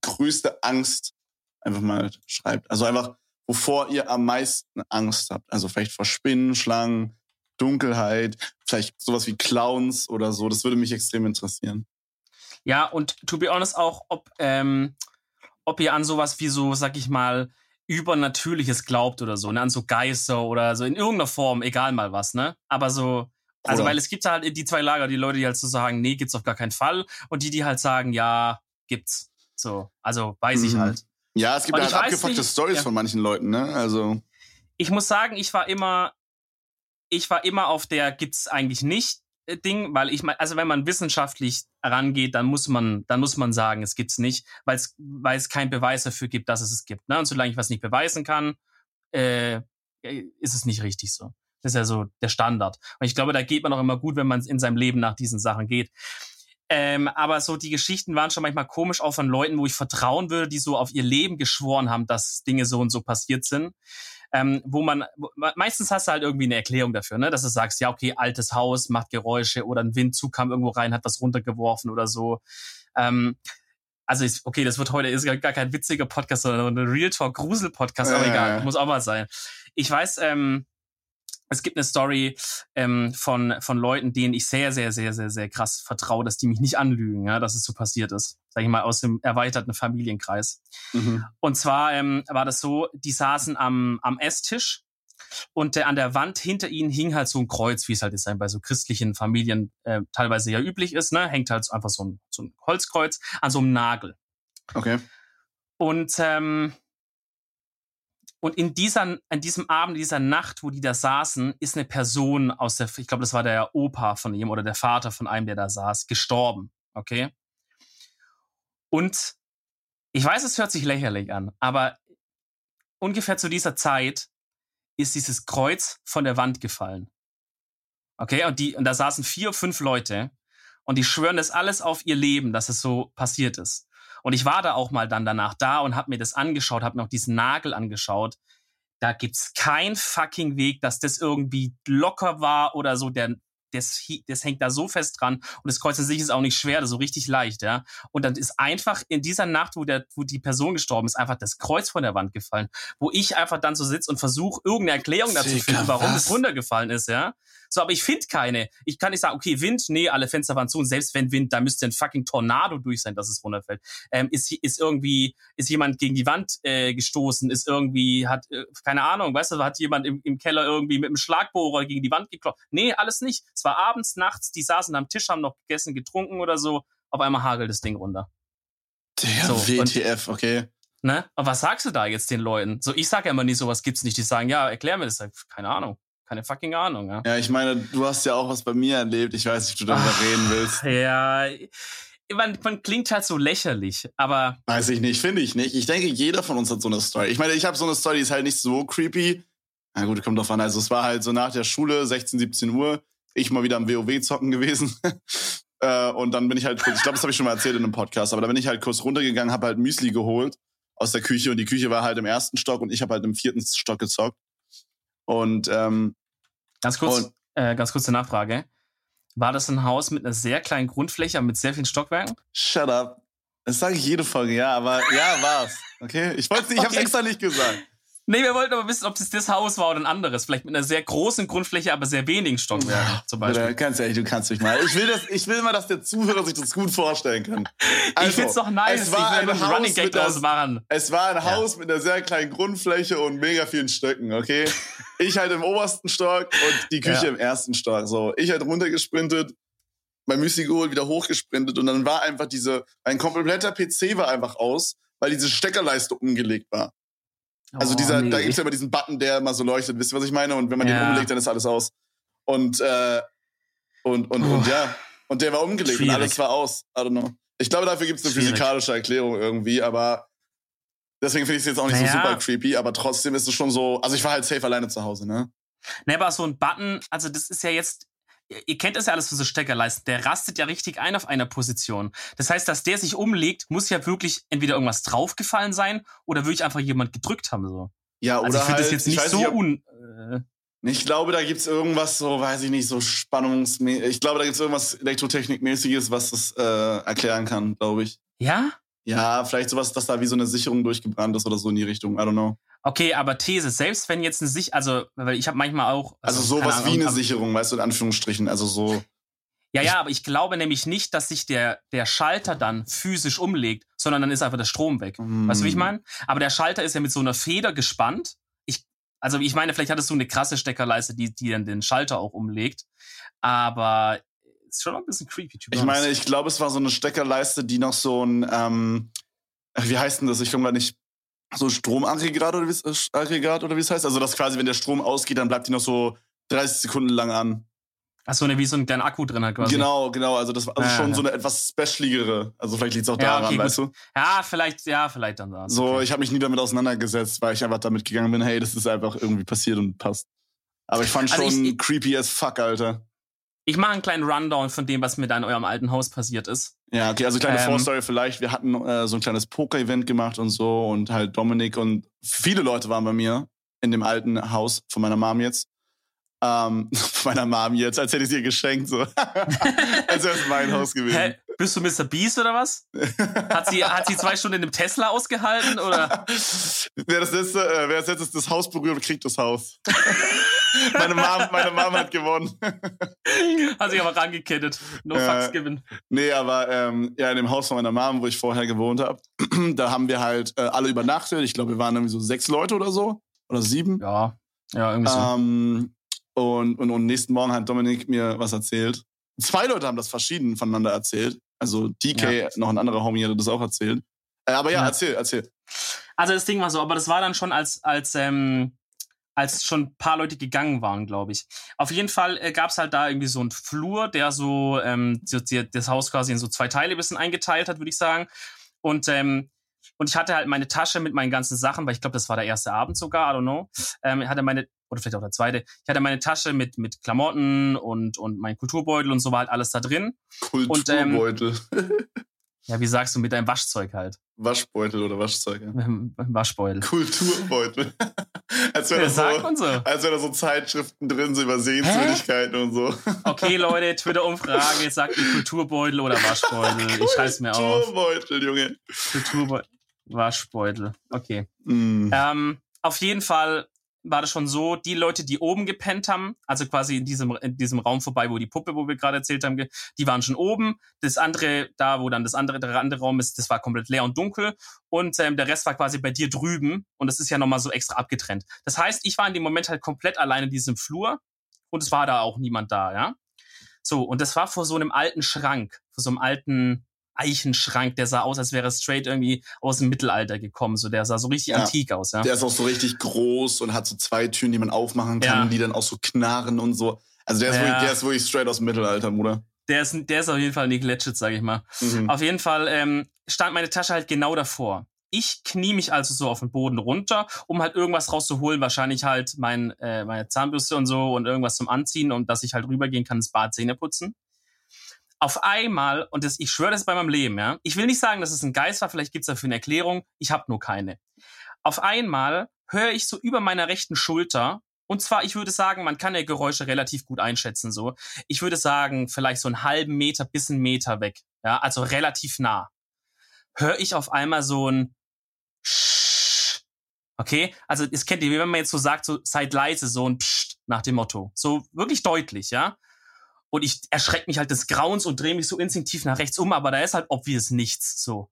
größte Angst einfach mal schreibt. Also einfach, wovor ihr am meisten Angst habt. Also vielleicht vor Spinnen, Schlangen, Dunkelheit, vielleicht sowas wie Clowns oder so. Das würde mich extrem interessieren. Ja, und to be honest auch, ob, ähm, ob ihr an sowas wie so, sag ich mal, Übernatürliches glaubt oder so, ne? An so Geister oder so in irgendeiner Form, egal mal was, ne? Aber so, also oder? weil es gibt halt die zwei Lager, die Leute, die halt so sagen, nee, gibt's auf gar keinen Fall, und die, die halt sagen, ja, gibt's. So, also weiß mhm. ich halt. Ja, es gibt ja halt abgefuckte Stories ja. von manchen Leuten, ne? Also. Ich muss sagen, ich war immer, ich war immer auf der gibt's eigentlich nicht Ding, weil ich meine, also wenn man wissenschaftlich rangeht, dann muss man, dann muss man sagen, es gibt's nicht, weil es, weil es keinen Beweis dafür gibt, dass es es gibt. Ne? Und solange ich was nicht beweisen kann, äh, ist es nicht richtig so. Das ist ja so der Standard. Und ich glaube, da geht man auch immer gut, wenn man in seinem Leben nach diesen Sachen geht. Ähm, aber so die Geschichten waren schon manchmal komisch, auch von Leuten, wo ich vertrauen würde, die so auf ihr Leben geschworen haben, dass Dinge so und so passiert sind. Ähm, wo man, meistens hast du halt irgendwie eine Erklärung dafür, ne? dass du sagst, ja, okay, altes Haus, macht Geräusche oder ein Windzug kam irgendwo rein, hat was runtergeworfen oder so. Ähm, also ist, okay, das wird heute ist gar kein witziger Podcast, sondern ein Real Talk Grusel Podcast, aber äh. egal, muss auch mal sein. Ich weiß, ähm, es gibt eine Story ähm, von, von Leuten, denen ich sehr, sehr, sehr, sehr, sehr krass vertraue, dass die mich nicht anlügen, ja, dass es so passiert ist. Sag ich mal, aus dem erweiterten Familienkreis. Mhm. Und zwar ähm, war das so, die saßen am, am Esstisch und äh, an der Wand hinter ihnen hing halt so ein Kreuz, wie es halt ist, bei so christlichen Familien äh, teilweise ja üblich ist, ne? Hängt halt einfach so ein, so ein Holzkreuz an so einem Nagel. Okay. Und ähm, und in dieser, an diesem Abend, dieser Nacht, wo die da saßen, ist eine Person aus der, ich glaube, das war der Opa von ihm oder der Vater von einem, der da saß, gestorben. Okay? Und ich weiß, es hört sich lächerlich an, aber ungefähr zu dieser Zeit ist dieses Kreuz von der Wand gefallen. Okay? Und die, und da saßen vier, fünf Leute und die schwören das alles auf ihr Leben, dass es so passiert ist. Und ich war da auch mal dann danach da und habe mir das angeschaut, habe mir auch diesen Nagel angeschaut. Da gibt's kein fucking Weg, dass das irgendwie locker war oder so. Der, das, das hängt da so fest dran und das Kreuz an sich ist auch nicht schwer, das ist so richtig leicht, ja. Und dann ist einfach in dieser Nacht, wo der, wo die Person gestorben ist, einfach das Kreuz von der Wand gefallen, wo ich einfach dann so sitze und versuche irgendeine Erklärung dazu zu finden, warum es runtergefallen ist, ja. So, aber ich finde keine. Ich kann nicht sagen, okay, Wind, nee, alle Fenster waren zu und selbst wenn Wind, da müsste ein fucking Tornado durch sein, dass es runterfällt. Ähm, ist, ist irgendwie, ist jemand gegen die Wand äh, gestoßen, ist irgendwie, hat, äh, keine Ahnung, weißt du, hat jemand im, im Keller irgendwie mit einem Schlagbohrer gegen die Wand geklopft. Nee, alles nicht. Es war abends, nachts, die saßen am Tisch, haben noch gegessen, getrunken oder so. Auf einmal hagelt das Ding runter. Der so, WTF, und, okay. Ne? Aber was sagst du da jetzt den Leuten? So, ich sag ja immer nie, sowas gibt's nicht. Die sagen, ja, erklär mir das. Keine Ahnung. Keine fucking Ahnung, ja. Ja, ich meine, du hast ja auch was bei mir erlebt. Ich weiß nicht, ob du darüber Ach, reden willst. Ja, man, man klingt halt so lächerlich, aber. Weiß ich nicht, finde ich nicht. Ich denke, jeder von uns hat so eine Story. Ich meine, ich habe so eine Story, die ist halt nicht so creepy. Na gut, kommt drauf an. Also es war halt so nach der Schule, 16, 17 Uhr, ich mal wieder am WoW zocken gewesen. [laughs] Äh, und dann bin ich halt kurz, ich glaube, das habe ich schon mal erzählt in einem Podcast, aber da bin ich halt kurz runtergegangen, habe halt Müsli geholt aus der Küche und die Küche war halt im ersten Stock und ich habe halt im vierten Stock gezockt. Und ähm, ganz kurz, und, äh, ganz kurze Nachfrage. War das ein Haus mit einer sehr kleinen Grundfläche, mit sehr vielen Stockwerken? Shut up. Das sage ich jede Folge, ja, aber ja, war's. Okay? Ich wollte, ich okay. hab's extra nicht gesagt. Nee, wir wollten aber wissen, ob das das Haus war oder ein anderes. Vielleicht mit einer sehr großen Grundfläche, aber sehr wenigen Stockwerken zum Beispiel. Oder, ganz ehrlich, du kannst mich mal. Ich will, das, ich will mal, dass der Zuhörer sich das gut vorstellen kann. Also, ich find's doch nice. Es war ein Haus Running Gag draus machen. Es war ein ja. Haus mit einer sehr kleinen Grundfläche und mega vielen Stöcken, okay? ich halt im obersten Stock und die Küche ja. im ersten Stock. So, ich halt runtergesprintet, mein Müsli geholt, wieder hochgesprintet und dann war einfach diese, ein kompletter PC war einfach aus, weil diese Steckerleiste umgelegt war. Also dieser, oh, nee. da gibt's ja immer diesen Button, der immer so leuchtet. Wisst ihr, was ich meine? Und wenn man ja. den umlegt, dann ist alles aus. Und äh, Und, und, oh. und ja, und der war umgelegt Schwierig. und alles war aus. I don't know. Ich glaube, dafür gibt es eine Schwierig. physikalische Erklärung irgendwie, aber deswegen finde ich es jetzt auch nicht naja. so super creepy, aber trotzdem ist es schon so, also ich war halt safe alleine zu Hause, ne? Ne, aber so ein Button, also das ist ja jetzt, ihr kennt das ja alles für so Steckerleisten, der rastet ja richtig ein auf einer Position. Das heißt, dass der sich umlegt, muss ja wirklich entweder irgendwas draufgefallen sein oder wirklich einfach jemand gedrückt haben, so. Ja, also oder also ich finde halt, das jetzt nicht so nicht, un. Äh, ich glaube, da gibt's irgendwas so, weiß ich nicht, so spannungsmäßig. Ich glaube, da gibt's irgendwas Elektrotechnikmäßiges, was das äh, erklären kann, glaube ich. Ja? Ja, vielleicht sowas, dass da wie so eine Sicherung durchgebrannt ist oder so in die Richtung. I don't know. Okay, aber These, selbst wenn jetzt eine Sicherung, also, weil ich habe manchmal auch. Also, also sowas Ahnung, wie eine Sicherung, weißt du, in Anführungsstrichen. Also so. Ja, ja, aber ich glaube nämlich nicht, dass sich der, der Schalter dann physisch umlegt, sondern dann ist einfach der Strom weg. Mm. Weißt du, wie ich hm. meine? Aber der Schalter ist ja mit so einer Feder gespannt also ich meine, vielleicht hattest du eine krasse Steckerleiste, die, die dann den Schalter auch umlegt. Aber ist schon ein bisschen creepy. Ich meine, ich glaube, es war so eine Steckerleiste, die noch so ein, ähm, wie heißt denn das? Ich komme gar nicht, so Stromaggregat oder wie es wie es heißt. Also das quasi, wenn der Strom ausgeht, dann bleibt die noch so 30 Sekunden lang an. Ach so, eine, wie so ein kleiner Akku drin hat quasi. Genau, genau. Also das war also ja, schon ja. so eine etwas specialigere. Also vielleicht liegt es auch ja, daran, okay, weißt du? Ja, vielleicht, ja, vielleicht dann da. So, okay. ich habe mich nie damit auseinandergesetzt, weil ich einfach damit gegangen bin, hey, das ist einfach irgendwie passiert und passt. Aber ich fand also schon ich, creepy as fuck, Alter. Ich mache einen kleinen Rundown von dem, was mir da in eurem alten Haus passiert ist. Ja, okay, also kleine ähm, Vorstory vielleicht. Wir hatten äh, so ein kleines Poker-Event gemacht und so und halt Dominik und viele Leute waren bei mir in dem alten Haus von meiner Mom jetzt. Ähm, [laughs] meiner Mom jetzt, als hätte ich sie ihr geschenkt, so. [laughs] als wäre es mein Haus gewesen. Hä? Bist du Mr. Beast oder was? Hat sie, hat sie zwei Stunden in dem Tesla ausgehalten, oder? [laughs] wer das letzte, äh, wer das letzte das Haus berührt, kriegt das Haus. Meine, Mom, meine Mom hat gewonnen. [laughs] hat sich aber rangekettet. No äh, fucks given. Nee, aber ähm, ja, in dem Haus von meiner Mom, wo ich vorher gewohnt habe, [clears throat] da haben wir halt äh, alle übernachtet. Ich glaube, wir waren irgendwie so sechs Leute oder so. Oder sieben. Ja, ja, irgendwie so. Ähm, und, und, und nächsten Morgen hat Dominik mir was erzählt. Zwei Leute haben das verschieden voneinander erzählt. Also DK, ja. noch ein anderer Homie, hat das auch erzählt. Äh, aber ja, ja, erzähl, erzähl. Also das Ding war so, aber das war dann schon als, als, ähm, als schon ein paar Leute gegangen waren, glaube ich. Auf jeden Fall äh, gab es halt da irgendwie so einen Flur, der so ähm, die, die, das Haus quasi in so zwei Teile ein bisschen eingeteilt hat, würde ich sagen. Und ähm, und ich hatte halt meine Tasche mit meinen ganzen Sachen, weil ich glaube, das war der erste Abend sogar, I don't know. Ähm, hatte meine, oder vielleicht auch der zweite. Ich hatte meine Tasche mit, mit Klamotten und, und mein Kulturbeutel und so war halt alles da drin. Kulturbeutel. Und, ähm, [laughs] ja, wie sagst du, mit deinem Waschzeug halt. Waschbeutel oder Waschzeug. Ja. Waschbeutel. Kulturbeutel. [laughs] als wäre ja, da, so, so. Als wär da so Zeitschriften drin, so über Sehenswürdigkeiten und so. Okay, Leute, Twitter-Umfrage, sagt ihr Kulturbeutel oder Waschbeutel? Ich schreibe mir auf. Kulturbeutel, Junge. Kulturbeutel. Waschbeutel. Okay. Mm. Ähm, auf jeden Fall war das schon so, die Leute, die oben gepennt haben, also quasi in diesem, in diesem Raum vorbei, wo die Puppe, wo wir gerade erzählt haben, die waren schon oben. Das andere, da wo dann das andere, der andere Raum ist, das war komplett leer und dunkel. Und ähm, der Rest war quasi bei dir drüben. Und das ist ja nochmal so extra abgetrennt. Das heißt, ich war in dem Moment halt komplett alleine in diesem Flur und es war da auch niemand da, ja. So, und das war vor so einem alten Schrank, vor so einem alten, Eichenschrank, der sah aus, als wäre straight irgendwie aus dem Mittelalter gekommen. So, der sah so richtig ja. antik aus, ja. Der ist auch so richtig groß und hat so zwei Türen, die man aufmachen kann, ja. die dann auch so knarren und so. Also der ist, ja. wirklich, der ist wirklich straight aus dem Mittelalter, Bruder. Der ist, der ist auf jeden Fall nicht legit, sag ich mal. Mhm. Auf jeden Fall ähm, stand meine Tasche halt genau davor. Ich knie mich also so auf den Boden runter, um halt irgendwas rauszuholen, wahrscheinlich halt mein, äh, meine Zahnbürste und so und irgendwas zum Anziehen, um dass ich halt rübergehen kann, das Bad Zähne putzen auf einmal, und das, ich schwöre das bei meinem Leben, ja, ich will nicht sagen, dass es ein Geist war, vielleicht gibt es dafür eine Erklärung, ich habe nur keine. Auf einmal höre ich so über meiner rechten Schulter, und zwar, ich würde sagen, man kann ja Geräusche relativ gut einschätzen, so. Ich würde sagen, vielleicht so einen halben Meter bis einen Meter weg, ja, also relativ nah. Höre ich auf einmal so ein Psst. Okay, also es kennt ihr, wenn man jetzt so sagt, so seid leise, so ein Psst nach dem Motto. So wirklich deutlich, ja. Und ich erschrecke mich halt des Grauens und drehe mich so instinktiv nach rechts um, aber da ist halt obvious nichts so.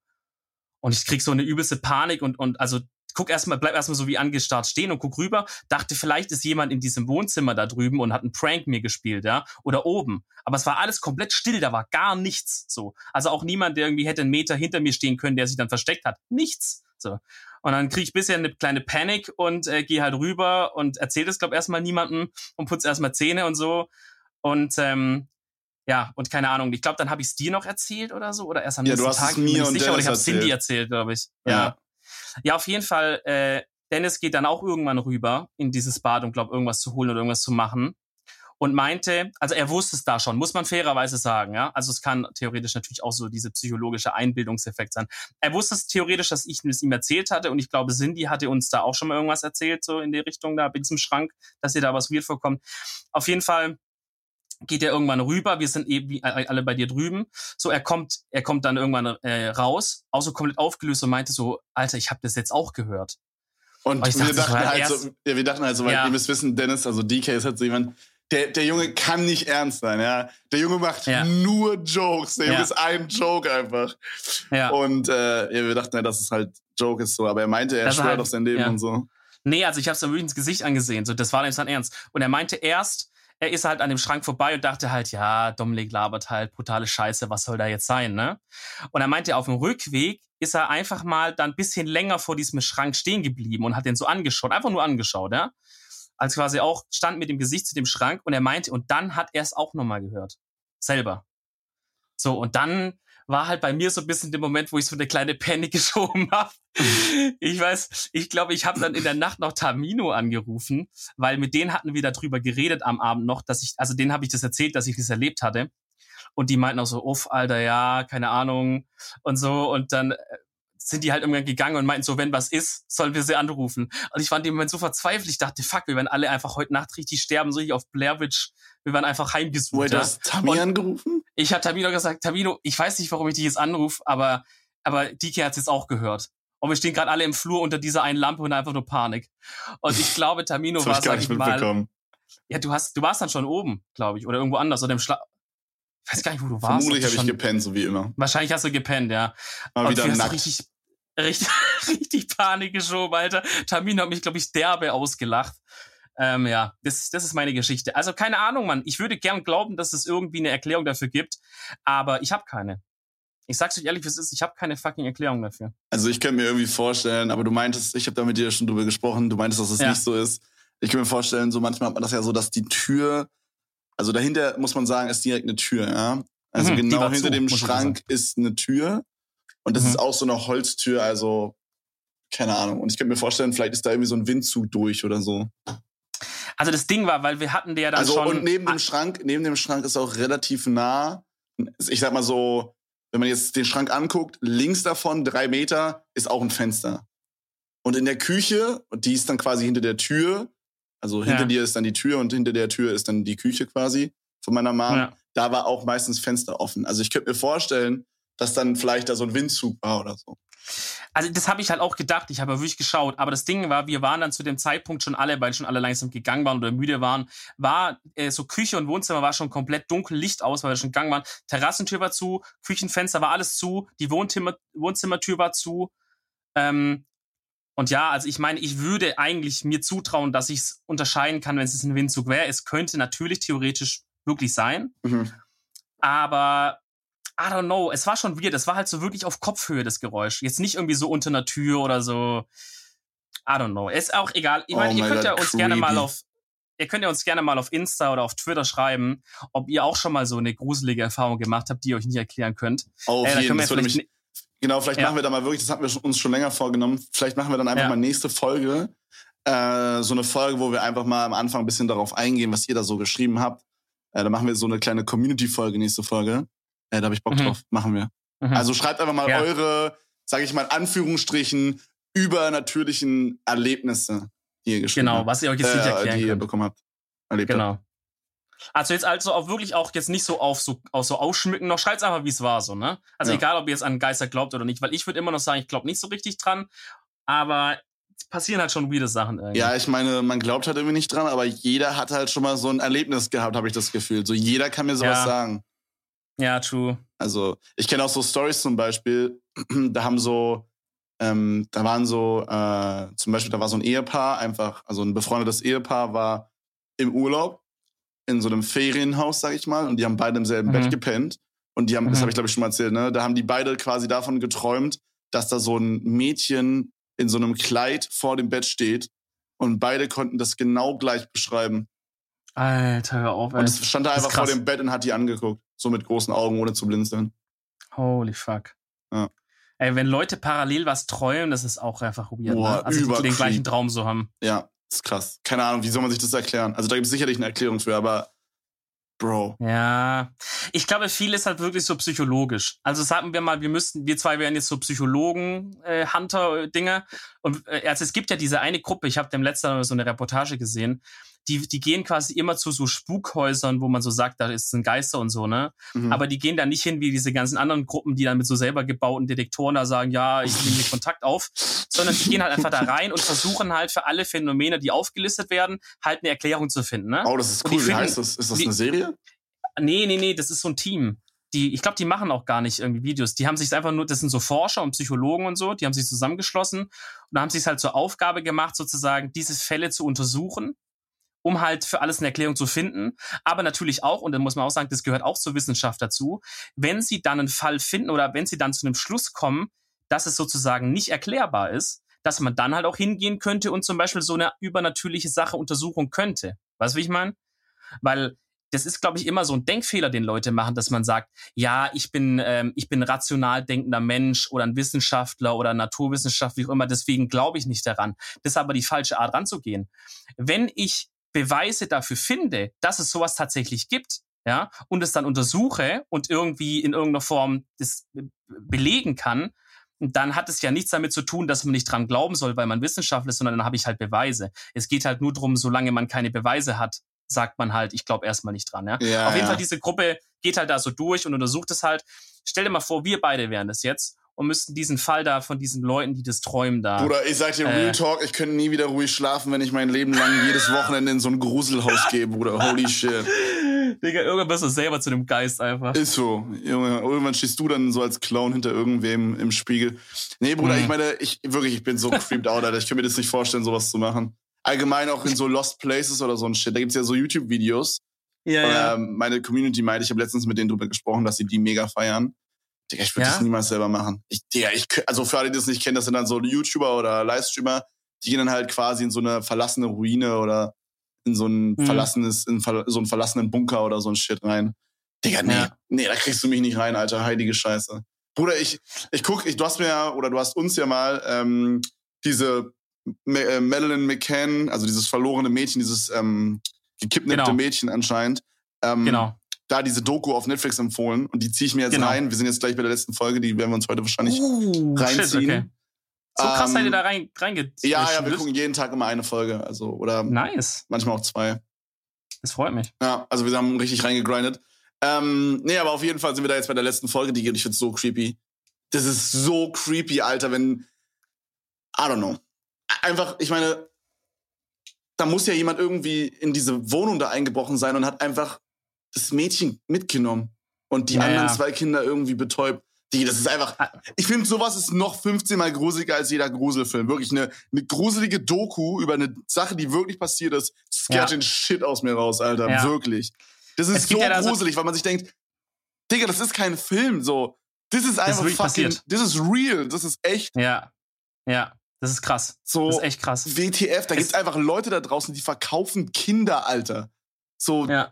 Und ich krieg so eine übelste Panik und, und also guck erstmal, bleib erstmal so wie angestarrt stehen und guck rüber. Dachte, vielleicht ist jemand in diesem Wohnzimmer da drüben und hat einen Prank mir gespielt, ja. Oder oben. Aber es war alles komplett still, da war gar nichts so. Also auch niemand, der irgendwie hätte einen Meter hinter mir stehen können, der sich dann versteckt hat. Nichts. So. Und dann kriege ich bisher eine kleine Panik und äh, gehe halt rüber und erzähle das, glaube erstmal niemandem und putze erstmal Zähne und so. Und ähm, ja, und keine Ahnung, ich glaube, dann habe ich es dir noch erzählt oder so, oder erst am ja, nächsten Tag. es mir und sicher, oder ich habe. Cindy erzählt, glaube ich. Ja. Ja. ja. auf jeden Fall, äh, Dennis geht dann auch irgendwann rüber in dieses Bad, um, glaube irgendwas zu holen oder irgendwas zu machen. Und meinte, also er wusste es da schon, muss man fairerweise sagen, ja. Also es kann theoretisch natürlich auch so diese psychologische Einbildungseffekt sein. Er wusste es theoretisch, dass ich es ihm erzählt hatte und ich glaube, Cindy hatte uns da auch schon mal irgendwas erzählt, so in die Richtung da bei diesem Schrank, dass ihr da was weird vorkommt. Auf jeden Fall geht er irgendwann rüber, wir sind eben alle bei dir drüben. So, er kommt, er kommt dann irgendwann äh, raus, auch so komplett aufgelöst und meinte so, Alter, ich habe das jetzt auch gehört. Und wir dachte, dachten halt erst- so, ja, wir dachten halt so, weil Ja. ihr müsst wissen, Dennis, also DK ist halt so jemand, der, der Junge kann nicht ernst sein, ja. Der Junge macht Ja. nur Jokes. Der Junge ist ein Joke einfach. Ja. Und äh, ja, wir dachten ja, dass es halt Joke ist so, aber er meinte, er Das schwört halt- auf sein Leben und so. Nee, also ich habe es dann wirklich ins Gesicht angesehen. So, das war dann ernst. Und er meinte erst, er ist halt an dem Schrank vorbei und dachte halt, ja, Dominik labert halt, brutale Scheiße, was soll da jetzt sein, ne? Und er meinte, auf dem Rückweg ist er einfach mal dann ein bisschen länger vor diesem Schrank stehen geblieben und hat den so angeschaut, einfach nur angeschaut, ja? Als quasi auch stand mit dem Gesicht zu dem Schrank und er meinte, und dann hat er es auch nochmal gehört. Selber. So, und dann war halt bei mir so ein bisschen der Moment, wo ich so eine kleine Panik [laughs] geschoben habe. Ich weiß, ich glaube, ich habe dann in der Nacht noch Tamino angerufen, weil mit denen hatten wir darüber geredet am Abend noch, dass ich, also denen habe ich das erzählt, dass ich das erlebt hatte. Und die meinten auch so, uff, Alter, ja, keine Ahnung und so. Und dann äh, sind die halt irgendwann gegangen und meinten so, wenn was ist, sollen wir sie anrufen. Und ich war in dem Moment so verzweifelt. Ich dachte, fuck, wir werden alle einfach heute Nacht richtig sterben, so wie auf Blair Witch. Wir werden einfach heimgesucht. Wait, ja. Tami Und- angerufen? Ich habe Tamino gesagt, Tamino, ich weiß nicht, warum ich dich jetzt anrufe, aber, aber Diki hat jetzt auch gehört. Und wir stehen gerade alle im Flur unter dieser einen Lampe und einfach nur Panik. Und ich glaube, Tamino [laughs] war, sag ich mal, ja, du hast, du warst dann schon oben, glaube ich, oder irgendwo anders, oder im Schla Ich weiß gar nicht, wo du warst. Vermutlich habe ich gepennt, so wie immer. Wahrscheinlich hast du gepennt, ja. Mal Und wieder nackt. richtig, richtig, [laughs] richtig Panik geschoben, Alter. Tamino hat mich, glaube ich, derbe ausgelacht. Ähm, ja, das, das ist meine Geschichte. Also keine Ahnung, Mann. Ich würde gern glauben, dass es irgendwie eine Erklärung dafür gibt, aber ich habe keine. Ich sag's euch ehrlich, wie es ist. Ich habe keine fucking Erklärung dafür. Also ich könnte mir irgendwie vorstellen, aber du meintest, ich habe da mit dir schon drüber gesprochen, du meintest, dass es Ja. nicht so ist. Ich kann mir vorstellen, so manchmal hat man das ja so, dass die Tür, also dahinter muss man sagen, ist direkt eine Tür, ja. Also Mhm, genau hinter zu, dem Schrank ist eine Tür und das Mhm. ist auch so eine Holztür, also keine Ahnung. Und ich könnte mir vorstellen, vielleicht ist da irgendwie so ein Windzug durch oder so. Also das Ding war, weil wir hatten der dann Also schon. und neben dem Schrank, neben dem Schrank ist auch relativ nah, ich sag mal so, wenn man jetzt den Schrank anguckt, links davon drei Meter ist auch ein Fenster. Und in der Küche, und die ist dann quasi hinter der Tür, also hinter Ja. dir ist dann die Tür und hinter der Tür ist dann die Küche quasi von meiner Mom. Ja. Da war auch meistens Fenster offen. Also ich könnte mir vorstellen, dass dann vielleicht da so ein Windzug war oder so. Also das habe ich halt auch gedacht. Ich habe ja wirklich geschaut. Aber das Ding war, wir waren dann zu dem Zeitpunkt schon alle, weil schon alle langsam gegangen waren oder müde waren, war äh, so Küche und Wohnzimmer war schon komplett dunkel, Licht aus, weil wir schon gegangen waren. Terrassentür war zu, Küchenfenster war alles zu, die Wohnzimmer, Wohnzimmertür war zu. Ähm, und ja, also ich meine, ich würde eigentlich mir zutrauen, dass ich es unterscheiden kann, wenn es ein Windzug wäre. Es könnte natürlich theoretisch wirklich sein. Mhm. Aber I don't know, es war schon weird. Es war halt so wirklich auf Kopfhöhe, das Geräusch. Jetzt nicht irgendwie so unter einer Tür oder so. I don't know. Ist auch egal. Ich Oh meine, ihr my könnt ja God, uns gerne mal creepy. auf, ihr könnt ja uns gerne mal auf Insta oder auf Twitter schreiben, ob ihr auch schon mal so eine gruselige Erfahrung gemacht habt, die ihr euch nicht erklären könnt. Auf Äh, jeden das würde mich, Genau, vielleicht Ja. machen wir da mal wirklich, das hatten wir uns schon länger vorgenommen, vielleicht machen wir dann einfach Ja. mal nächste Folge, äh, so eine Folge, wo wir einfach mal am Anfang ein bisschen darauf eingehen, was ihr da so geschrieben habt. Äh, da machen wir so eine kleine Community-Folge, nächste Folge. Äh, da habe ich Bock Mhm. drauf, machen wir. Mhm. Also schreibt einfach mal Ja. eure, sage ich mal, in Anführungsstrichen, übernatürlichen Erlebnisse, die ihr geschrieben genau, habt. was ihr euch jetzt nicht äh, erklären die ihr könnt. bekommen habt. Erlebt habt. Genau. Also jetzt also auch wirklich auch jetzt nicht so auf so, auf so ausschmücken, noch schreibt's einfach, wie es war, so, ne? Also Ja. egal, ob ihr jetzt an Geister glaubt oder nicht, weil ich würde immer noch sagen, ich glaube nicht so richtig dran, aber es passieren halt schon weirde Sachen irgendwie. Ja, ich meine, man glaubt halt irgendwie nicht dran, aber jeder hat halt schon mal so ein Erlebnis gehabt, habe ich das Gefühl. So jeder kann mir sowas Ja. sagen. Ja, true. Also ich kenne auch so Stories zum Beispiel, [clears throat] da haben so, ähm, da waren so, äh, zum Beispiel, da war so ein Ehepaar, einfach, also ein befreundetes Ehepaar war im Urlaub in so einem Ferienhaus, sag ich mal, und die haben beide im selben Mhm. Bett gepennt. Und die haben, das Mhm. habe ich glaube ich schon mal erzählt, ne? Da haben die beide quasi davon geträumt, dass da so ein Mädchen in so einem Kleid vor dem Bett steht. Und beide konnten das genau gleich beschreiben. Alter, hör auf, ey. Und es stand da Das einfach vor dem Bett und hat die angeguckt. So mit großen Augen, ohne zu blinzeln. Holy fuck. Ja. Ey, wenn Leute parallel was träumen, das ist auch einfach weird. Boah, ne? Also die den gleichen Traum so haben. Ja, ist krass. Keine Ahnung, wie soll man sich das erklären? Also da gibt es sicherlich eine Erklärung für, aber Bro. Ja, ich glaube, viel ist halt wirklich so psychologisch. Also sagen wir mal, wir müssten, wir zwei wären jetzt so Psychologen, äh, Hunter-Dinge. Und äh, also es gibt ja diese eine Gruppe, ich habe dem letzten so eine Reportage gesehen, die, die gehen quasi immer zu so Spukhäusern, wo man so sagt, da ist ein Geister und so, ne? Mhm. Aber die gehen da nicht hin wie diese ganzen anderen Gruppen, die dann mit so selber gebauten Detektoren da sagen, ja, ich nehme hier Kontakt auf, sondern die gehen halt einfach da rein und versuchen halt für alle Phänomene, die aufgelistet werden, halt eine Erklärung zu finden, ne? Oh, das ist cool. Wie heißt das? Ist das die, eine Serie? Nee, nee, nee, das ist so ein Team. Die, ich glaube, die machen auch gar nicht irgendwie Videos. Die haben sich einfach nur, das sind so Forscher und Psychologen und so, die haben sich zusammengeschlossen und haben sich halt zur Aufgabe gemacht, sozusagen diese Fälle zu untersuchen um halt für alles eine Erklärung zu finden. Aber natürlich auch, und dann muss man auch sagen, das gehört auch zur Wissenschaft dazu, wenn sie dann einen Fall finden oder wenn sie dann zu einem Schluss kommen, dass es sozusagen nicht erklärbar ist, dass man dann halt auch hingehen könnte und zum Beispiel so eine übernatürliche Sache untersuchen könnte. Weißt du, wie ich meine? Weil das ist, glaube ich, immer so ein Denkfehler, den Leute machen, dass man sagt, ja, ich bin, ähm, ich bin rational denkender Mensch oder ein Wissenschaftler oder Naturwissenschaftler, wie auch immer, deswegen glaube ich nicht daran. Das ist aber die falsche Art ranzugehen. Wenn ich Beweise dafür finde, dass es sowas tatsächlich gibt, ja, und es dann untersuche und irgendwie in irgendeiner Form das belegen kann, dann hat es ja nichts damit zu tun, dass man nicht dran glauben soll, weil man Wissenschaftler ist, sondern dann habe ich halt Beweise. Es geht halt nur darum, solange man keine Beweise hat, sagt man halt, ich glaube erstmal nicht dran. Ja? ja Auf jeden ja. Fall, diese Gruppe geht halt da so durch und untersucht es halt. Stell dir mal vor, wir beide wären das jetzt und müssten diesen Fall da von diesen Leuten, die das träumen, da. Bruder, ich sag dir, Real äh, Talk, ich könnte nie wieder ruhig schlafen, wenn ich mein Leben lang jedes Wochenende in so ein Gruselhaus gehe, Bruder. Holy [laughs] shit. Digga, irgendwann bist du selber zu dem Geist einfach. Ist so. Junge, irgendwann stehst du dann so als Clown hinter irgendwem im Spiegel. Nee, Bruder, mhm. ich meine, ich wirklich, ich bin so creeped out, Alter. Ich kann mir das nicht vorstellen, sowas zu machen. Allgemein auch in so Lost Places oder so ein Shit. Da gibt's ja so YouTube-Videos. Ja, ja. Ähm, meine Community meinte, ich habe letztens mit denen drüber gesprochen, dass sie die mega feiern. Digga, ich würde ja? das niemals selber machen. Ich, Digga, ich, also für alle, die das nicht kennen, das sind dann so YouTuber oder Livestreamer, die gehen dann halt quasi in so eine verlassene Ruine oder in so ein mhm. verlassenes, in so einen verlassenen Bunker oder so ein Shit rein. Digga, nee, ja. nee, da kriegst du mich nicht rein, Alter, heilige Scheiße. Bruder, ich, ich guck, ich, du hast mir ja, oder du hast uns ja mal ähm, diese äh, Madeline McCann, also dieses verlorene Mädchen, dieses ähm, gekidnappte genau. Mädchen anscheinend, ähm, genau da diese Doku auf Netflix empfohlen und die ziehe ich mir jetzt genau. rein. Wir sind jetzt gleich bei der letzten Folge, die werden wir uns heute wahrscheinlich uh, reinziehen. Shit, okay. So krass seid ihr da rein, reinge Ja, ja, wir gucken jeden Tag immer eine Folge. Also, oder nice. manchmal auch zwei. Das freut mich. Ja, also wir haben richtig reingegrindet. Ähm, nee, aber auf jeden Fall sind wir da jetzt bei der letzten Folge, die geht. Ich find's so creepy. Das ist so creepy, Alter, wenn. I don't know. Einfach, ich meine, da muss ja jemand irgendwie in diese Wohnung da eingebrochen sein und hat einfach das Mädchen mitgenommen und die naja. anderen zwei Kinder irgendwie betäubt. Die, das ist einfach. Ah. Ich finde, sowas ist noch 15 Mal gruseliger als jeder Gruselfilm. Wirklich eine, eine gruselige Doku über eine Sache, die wirklich passiert ist, scared ja. den Shit aus mir raus, Alter. Ja. Wirklich. Das ist so ja gruselig, so weil man sich denkt, Digga, das ist kein Film. So, das ist einfach das ist fucking. Passiert. Das ist real. Das ist echt. Ja. Ja. Das ist krass. So, das ist echt krass. WTF, da es gibt's einfach Leute da draußen, die verkaufen Kinder, Alter. So, ja.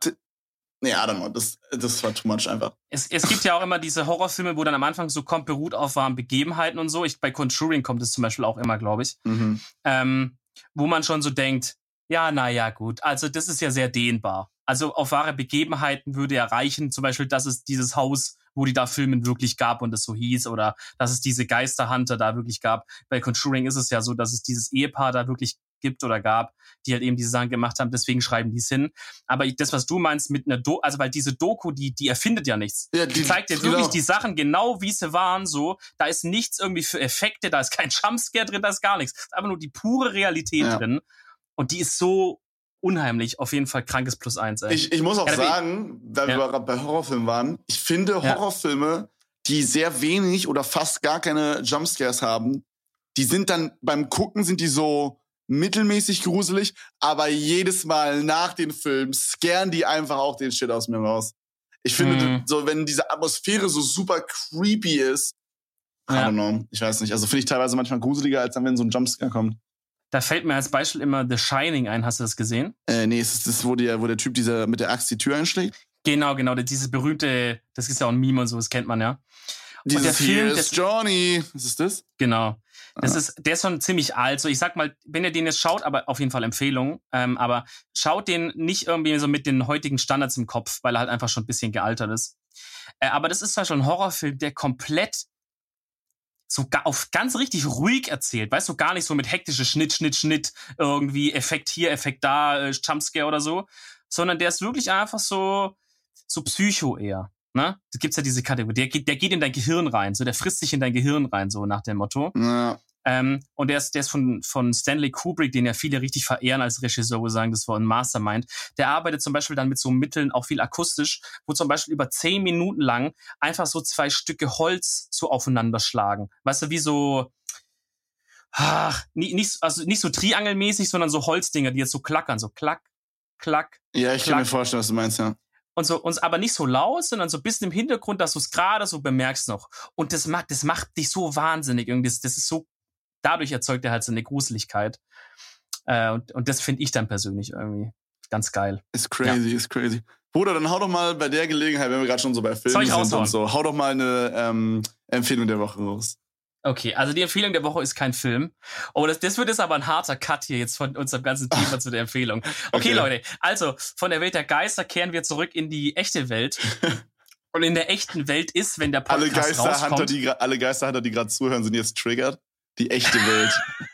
Nee, I don't know. Das, das war too much einfach. Es, es gibt ja auch immer diese Horrorfilme, wo dann am Anfang so kommt, beruht auf wahren Begebenheiten und so. Ich, bei Conjuring kommt es zum Beispiel auch immer, glaube ich. Mhm. Ähm, wo man schon so denkt, ja, naja, gut. Also, das ist ja sehr dehnbar. Also, auf wahre Begebenheiten würde erreichen, zum Beispiel, dass es dieses Haus, wo die da filmen, wirklich gab und es so hieß, oder dass es diese Geisterhunter da wirklich gab. Bei Conjuring ist es ja so, dass es dieses Ehepaar da wirklich gibt oder gab, die halt eben diese Sachen gemacht haben, deswegen schreiben die es hin. Aber das, was du meinst mit einer Doku, also weil diese Doku, die, die erfindet ja nichts. Ja, die, die zeigt dir genau. wirklich die Sachen genau, wie sie waren, so. Da ist nichts irgendwie für Effekte, da ist kein Jumpscare drin, da ist gar nichts. Da ist einfach nur die pure Realität ja. drin. Und die ist so unheimlich. Auf jeden Fall krankes Plus eins. Ey. Ich, ich muss auch ja, sagen, weil ja. wir gerade bei Horrorfilmen waren, ich finde Horrorfilme, die sehr wenig oder fast gar keine Jumpscares haben, die sind dann beim Gucken sind die so mittelmäßig gruselig, aber jedes Mal nach den Filmen scaren die einfach auch den Shit aus mir raus. Ich finde, mhm. so wenn diese Atmosphäre so super creepy ist, I don't know, ich weiß nicht. Also finde ich teilweise manchmal gruseliger, als dann, wenn so ein Jumpscare kommt. Da fällt mir als Beispiel immer The Shining ein. Hast du das gesehen? Äh, nee, ist das, wo, der, wo der Typ dieser mit der Axt die Tür einschlägt? Genau, genau. Diese berühmte, das ist ja auch ein Meme und so, das kennt man ja. Dieses und der Film, ist Johnny. Was ist das? Genau. Das ah. ist, der ist schon ziemlich alt. So, ich sag mal, wenn ihr den jetzt schaut, aber auf jeden Fall Empfehlung. Ähm, aber schaut den nicht irgendwie so mit den heutigen Standards im Kopf, weil er halt einfach schon ein bisschen gealtert ist. Äh, aber das ist zwar schon ein Horrorfilm, der komplett so auf ganz richtig ruhig erzählt, weißt du, gar nicht so mit hektische Schnitt, Schnitt, Schnitt, irgendwie Effekt hier, Effekt da, äh, Jumpscare oder so, sondern der ist wirklich einfach so, so Psycho eher. Ne? Da gibt's ja diese Kategorie, der geht, der geht in dein Gehirn rein, so der frisst sich in dein Gehirn rein, so nach dem Motto. Ja. Ähm, und der ist, der ist von, von Stanley Kubrick, den ja viele richtig verehren als Regisseur, wo sagen, das war ein Mastermind. Der arbeitet zum Beispiel dann mit so Mitteln auch viel akustisch, wo zum Beispiel über zehn Minuten lang einfach so zwei Stücke Holz so aufeinander schlagen. Weißt du, wie so, ach, nicht, nicht, also nicht so triangelmäßig, sondern so Holzdinger, die jetzt so klackern, so klack, klack. Ja, ich klack. kann mir vorstellen, was du meinst, ja und so uns aber nicht so laut, sondern so ein bisschen im Hintergrund, dass du es gerade so bemerkst noch. Und das macht, das macht dich so wahnsinnig irgendwie. Das, das ist so, dadurch erzeugt er halt so eine Gruseligkeit. Äh, und, und das finde ich dann persönlich irgendwie ganz geil. Ist crazy, ja. ist crazy. Bruder, dann hau doch mal bei der Gelegenheit, wenn wir gerade schon so bei Filmen sind und so, hau doch mal eine ähm, Empfehlung der Woche raus. Okay, also die Empfehlung der Woche ist kein Film. Oh, das, das wird jetzt aber ein harter Cut hier jetzt von unserem ganzen Thema zu der Empfehlung. [laughs] Okay, okay, Leute, also von der Welt der Geister kehren wir zurück in die echte Welt. [laughs] Und in der echten Welt ist, wenn der Podcast alle Geisterhunter, rauskommt, die alle Geisterhunter, die gerade zuhören, sind jetzt triggert. Die echte Welt. [laughs]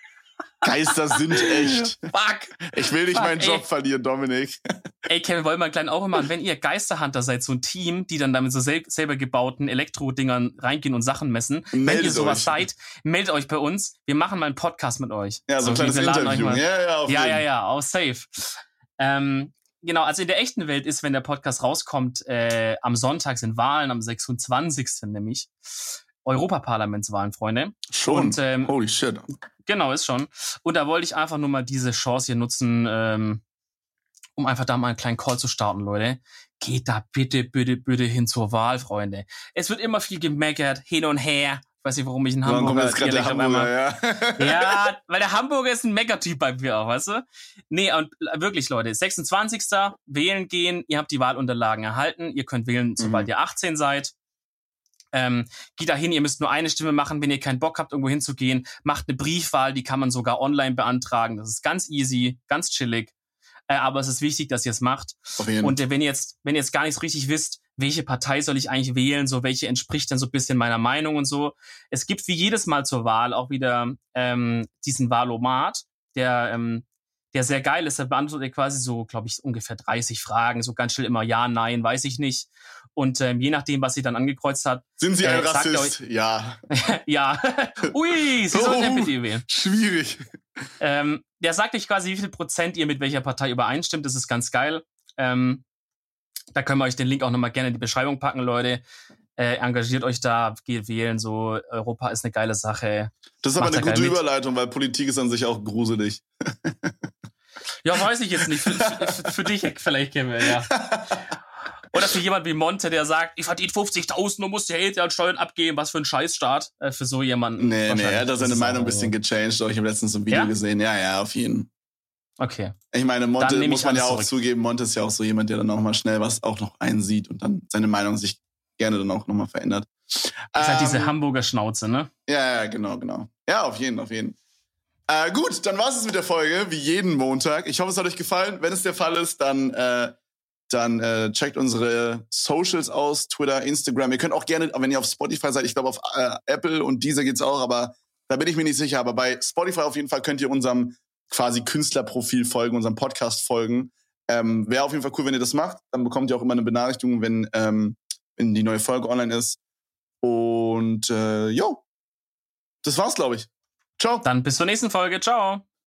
Geister sind echt. [laughs] Fuck. Ich will nicht Fuck, meinen Job ey. verlieren, Dominik. Ey, Kevin, wollen wir einen kleinen auch machen. Wenn ihr Geisterhunter seid, so ein Team, die dann damit so sel selber gebauten Elektro-Dingern reingehen und Sachen messen. Meldet wenn ihr sowas euch. seid, meldet euch bei uns. Wir machen mal einen Podcast mit euch. Ja, so, ein kleines Interview. Ja, ja, auf ja, ja, ja, auch safe. Ähm, genau, also in der echten Welt ist, wenn der Podcast rauskommt, äh, am Sonntag sind Wahlen, am 26. nämlich. Europaparlamentswahlen, Freunde. Schon. Und, ähm, Holy shit. Genau, ist schon. Und da wollte ich einfach nur mal diese Chance hier nutzen, ähm, um einfach da mal einen kleinen Call zu starten, Leute. Geht da bitte, bitte, bitte hin zur Wahl, Freunde. Es wird immer viel gemeckert, hin und her. Ich weiß nicht, warum ich in Hamburg gerade der Hamburger, ja. ja, [laughs] weil der Hamburger ist ein Meckertyp bei mir auch, weißt du? Nee, und wirklich, Leute, 26. wählen gehen, ihr habt die Wahlunterlagen erhalten, ihr könnt wählen, sobald mhm. ihr 18 seid. Ähm, geht da hin, ihr müsst nur eine Stimme machen, wenn ihr keinen Bock habt, irgendwo hinzugehen. Macht eine Briefwahl, die kann man sogar online beantragen. Das ist ganz easy, ganz chillig. Äh, aber es ist wichtig, dass ihr es macht. Und äh, wenn ihr jetzt, wenn ihr jetzt gar nicht so richtig wisst, welche Partei soll ich eigentlich wählen, so welche entspricht dann so ein bisschen meiner Meinung und so. Es gibt wie jedes Mal zur Wahl auch wieder ähm, diesen Wahlomat, der ähm, der sehr geil ist. Der beantwortet quasi so, glaube ich, ungefähr 30 Fragen, so ganz schnell immer ja, nein, weiß ich nicht. Und ähm, je nachdem, was sie dann angekreuzt hat. Sind Sie ein äh, Rassist? Euch, ja. [laughs] ja. [laughs] Ui, Sie oh, sollten FDP wählen. Schwierig. Ähm, der sagt euch quasi, wie viel Prozent ihr mit welcher Partei übereinstimmt. Das ist ganz geil. Ähm, da können wir euch den Link auch nochmal gerne in die Beschreibung packen, Leute. Äh, engagiert euch da, geht wählen, so Europa ist eine geile Sache. Das ist aber eine gute Überleitung, weil Politik ist an sich auch gruselig. ja, weiß ich jetzt nicht. Für, für, für dich vielleicht, Kevin, ja. [laughs] Oder für jemand wie Monte, der sagt, ich verdiene 50.000 und muss die Hälfte an Steuern abgeben, was für ein Scheißstaat. Äh, für so jemanden. Nee, nee, er hat da seine Meinung ein bisschen gechanged. Ich habe letztens ein Video ja? gesehen. Ja, ja, auf jeden. Okay. Ich meine, Monte muss man ja auch zurück. zugeben, Monte ist ja auch so jemand, der dann auch mal schnell was auch noch einsieht und dann seine Meinung sich gerne dann auch nochmal verändert. Das ist halt diese ähm, Hamburger Schnauze, ne? Ja, ja, genau, genau. Ja, auf jeden, auf jeden. Äh, gut, dann war es mit der Folge, wie jeden Montag. Ich hoffe, es hat euch gefallen. Wenn es der Fall ist, dann äh, dann äh, checkt unsere Socials aus, Twitter, Instagram. Ihr könnt auch gerne, wenn ihr auf Spotify seid, ich glaube auf äh, Apple und dieser geht's auch, aber da bin ich mir nicht sicher. Aber bei Spotify auf jeden Fall könnt ihr unserem quasi Künstlerprofil folgen, unserem Podcast folgen. Ähm, Wäre auf jeden Fall cool, wenn ihr das macht. Dann bekommt ihr auch immer eine Benachrichtigung, wenn, ähm, wenn die neue Folge online ist. Und äh, jo, das war's, glaube ich. Ciao. Dann bis zur nächsten Folge. Ciao.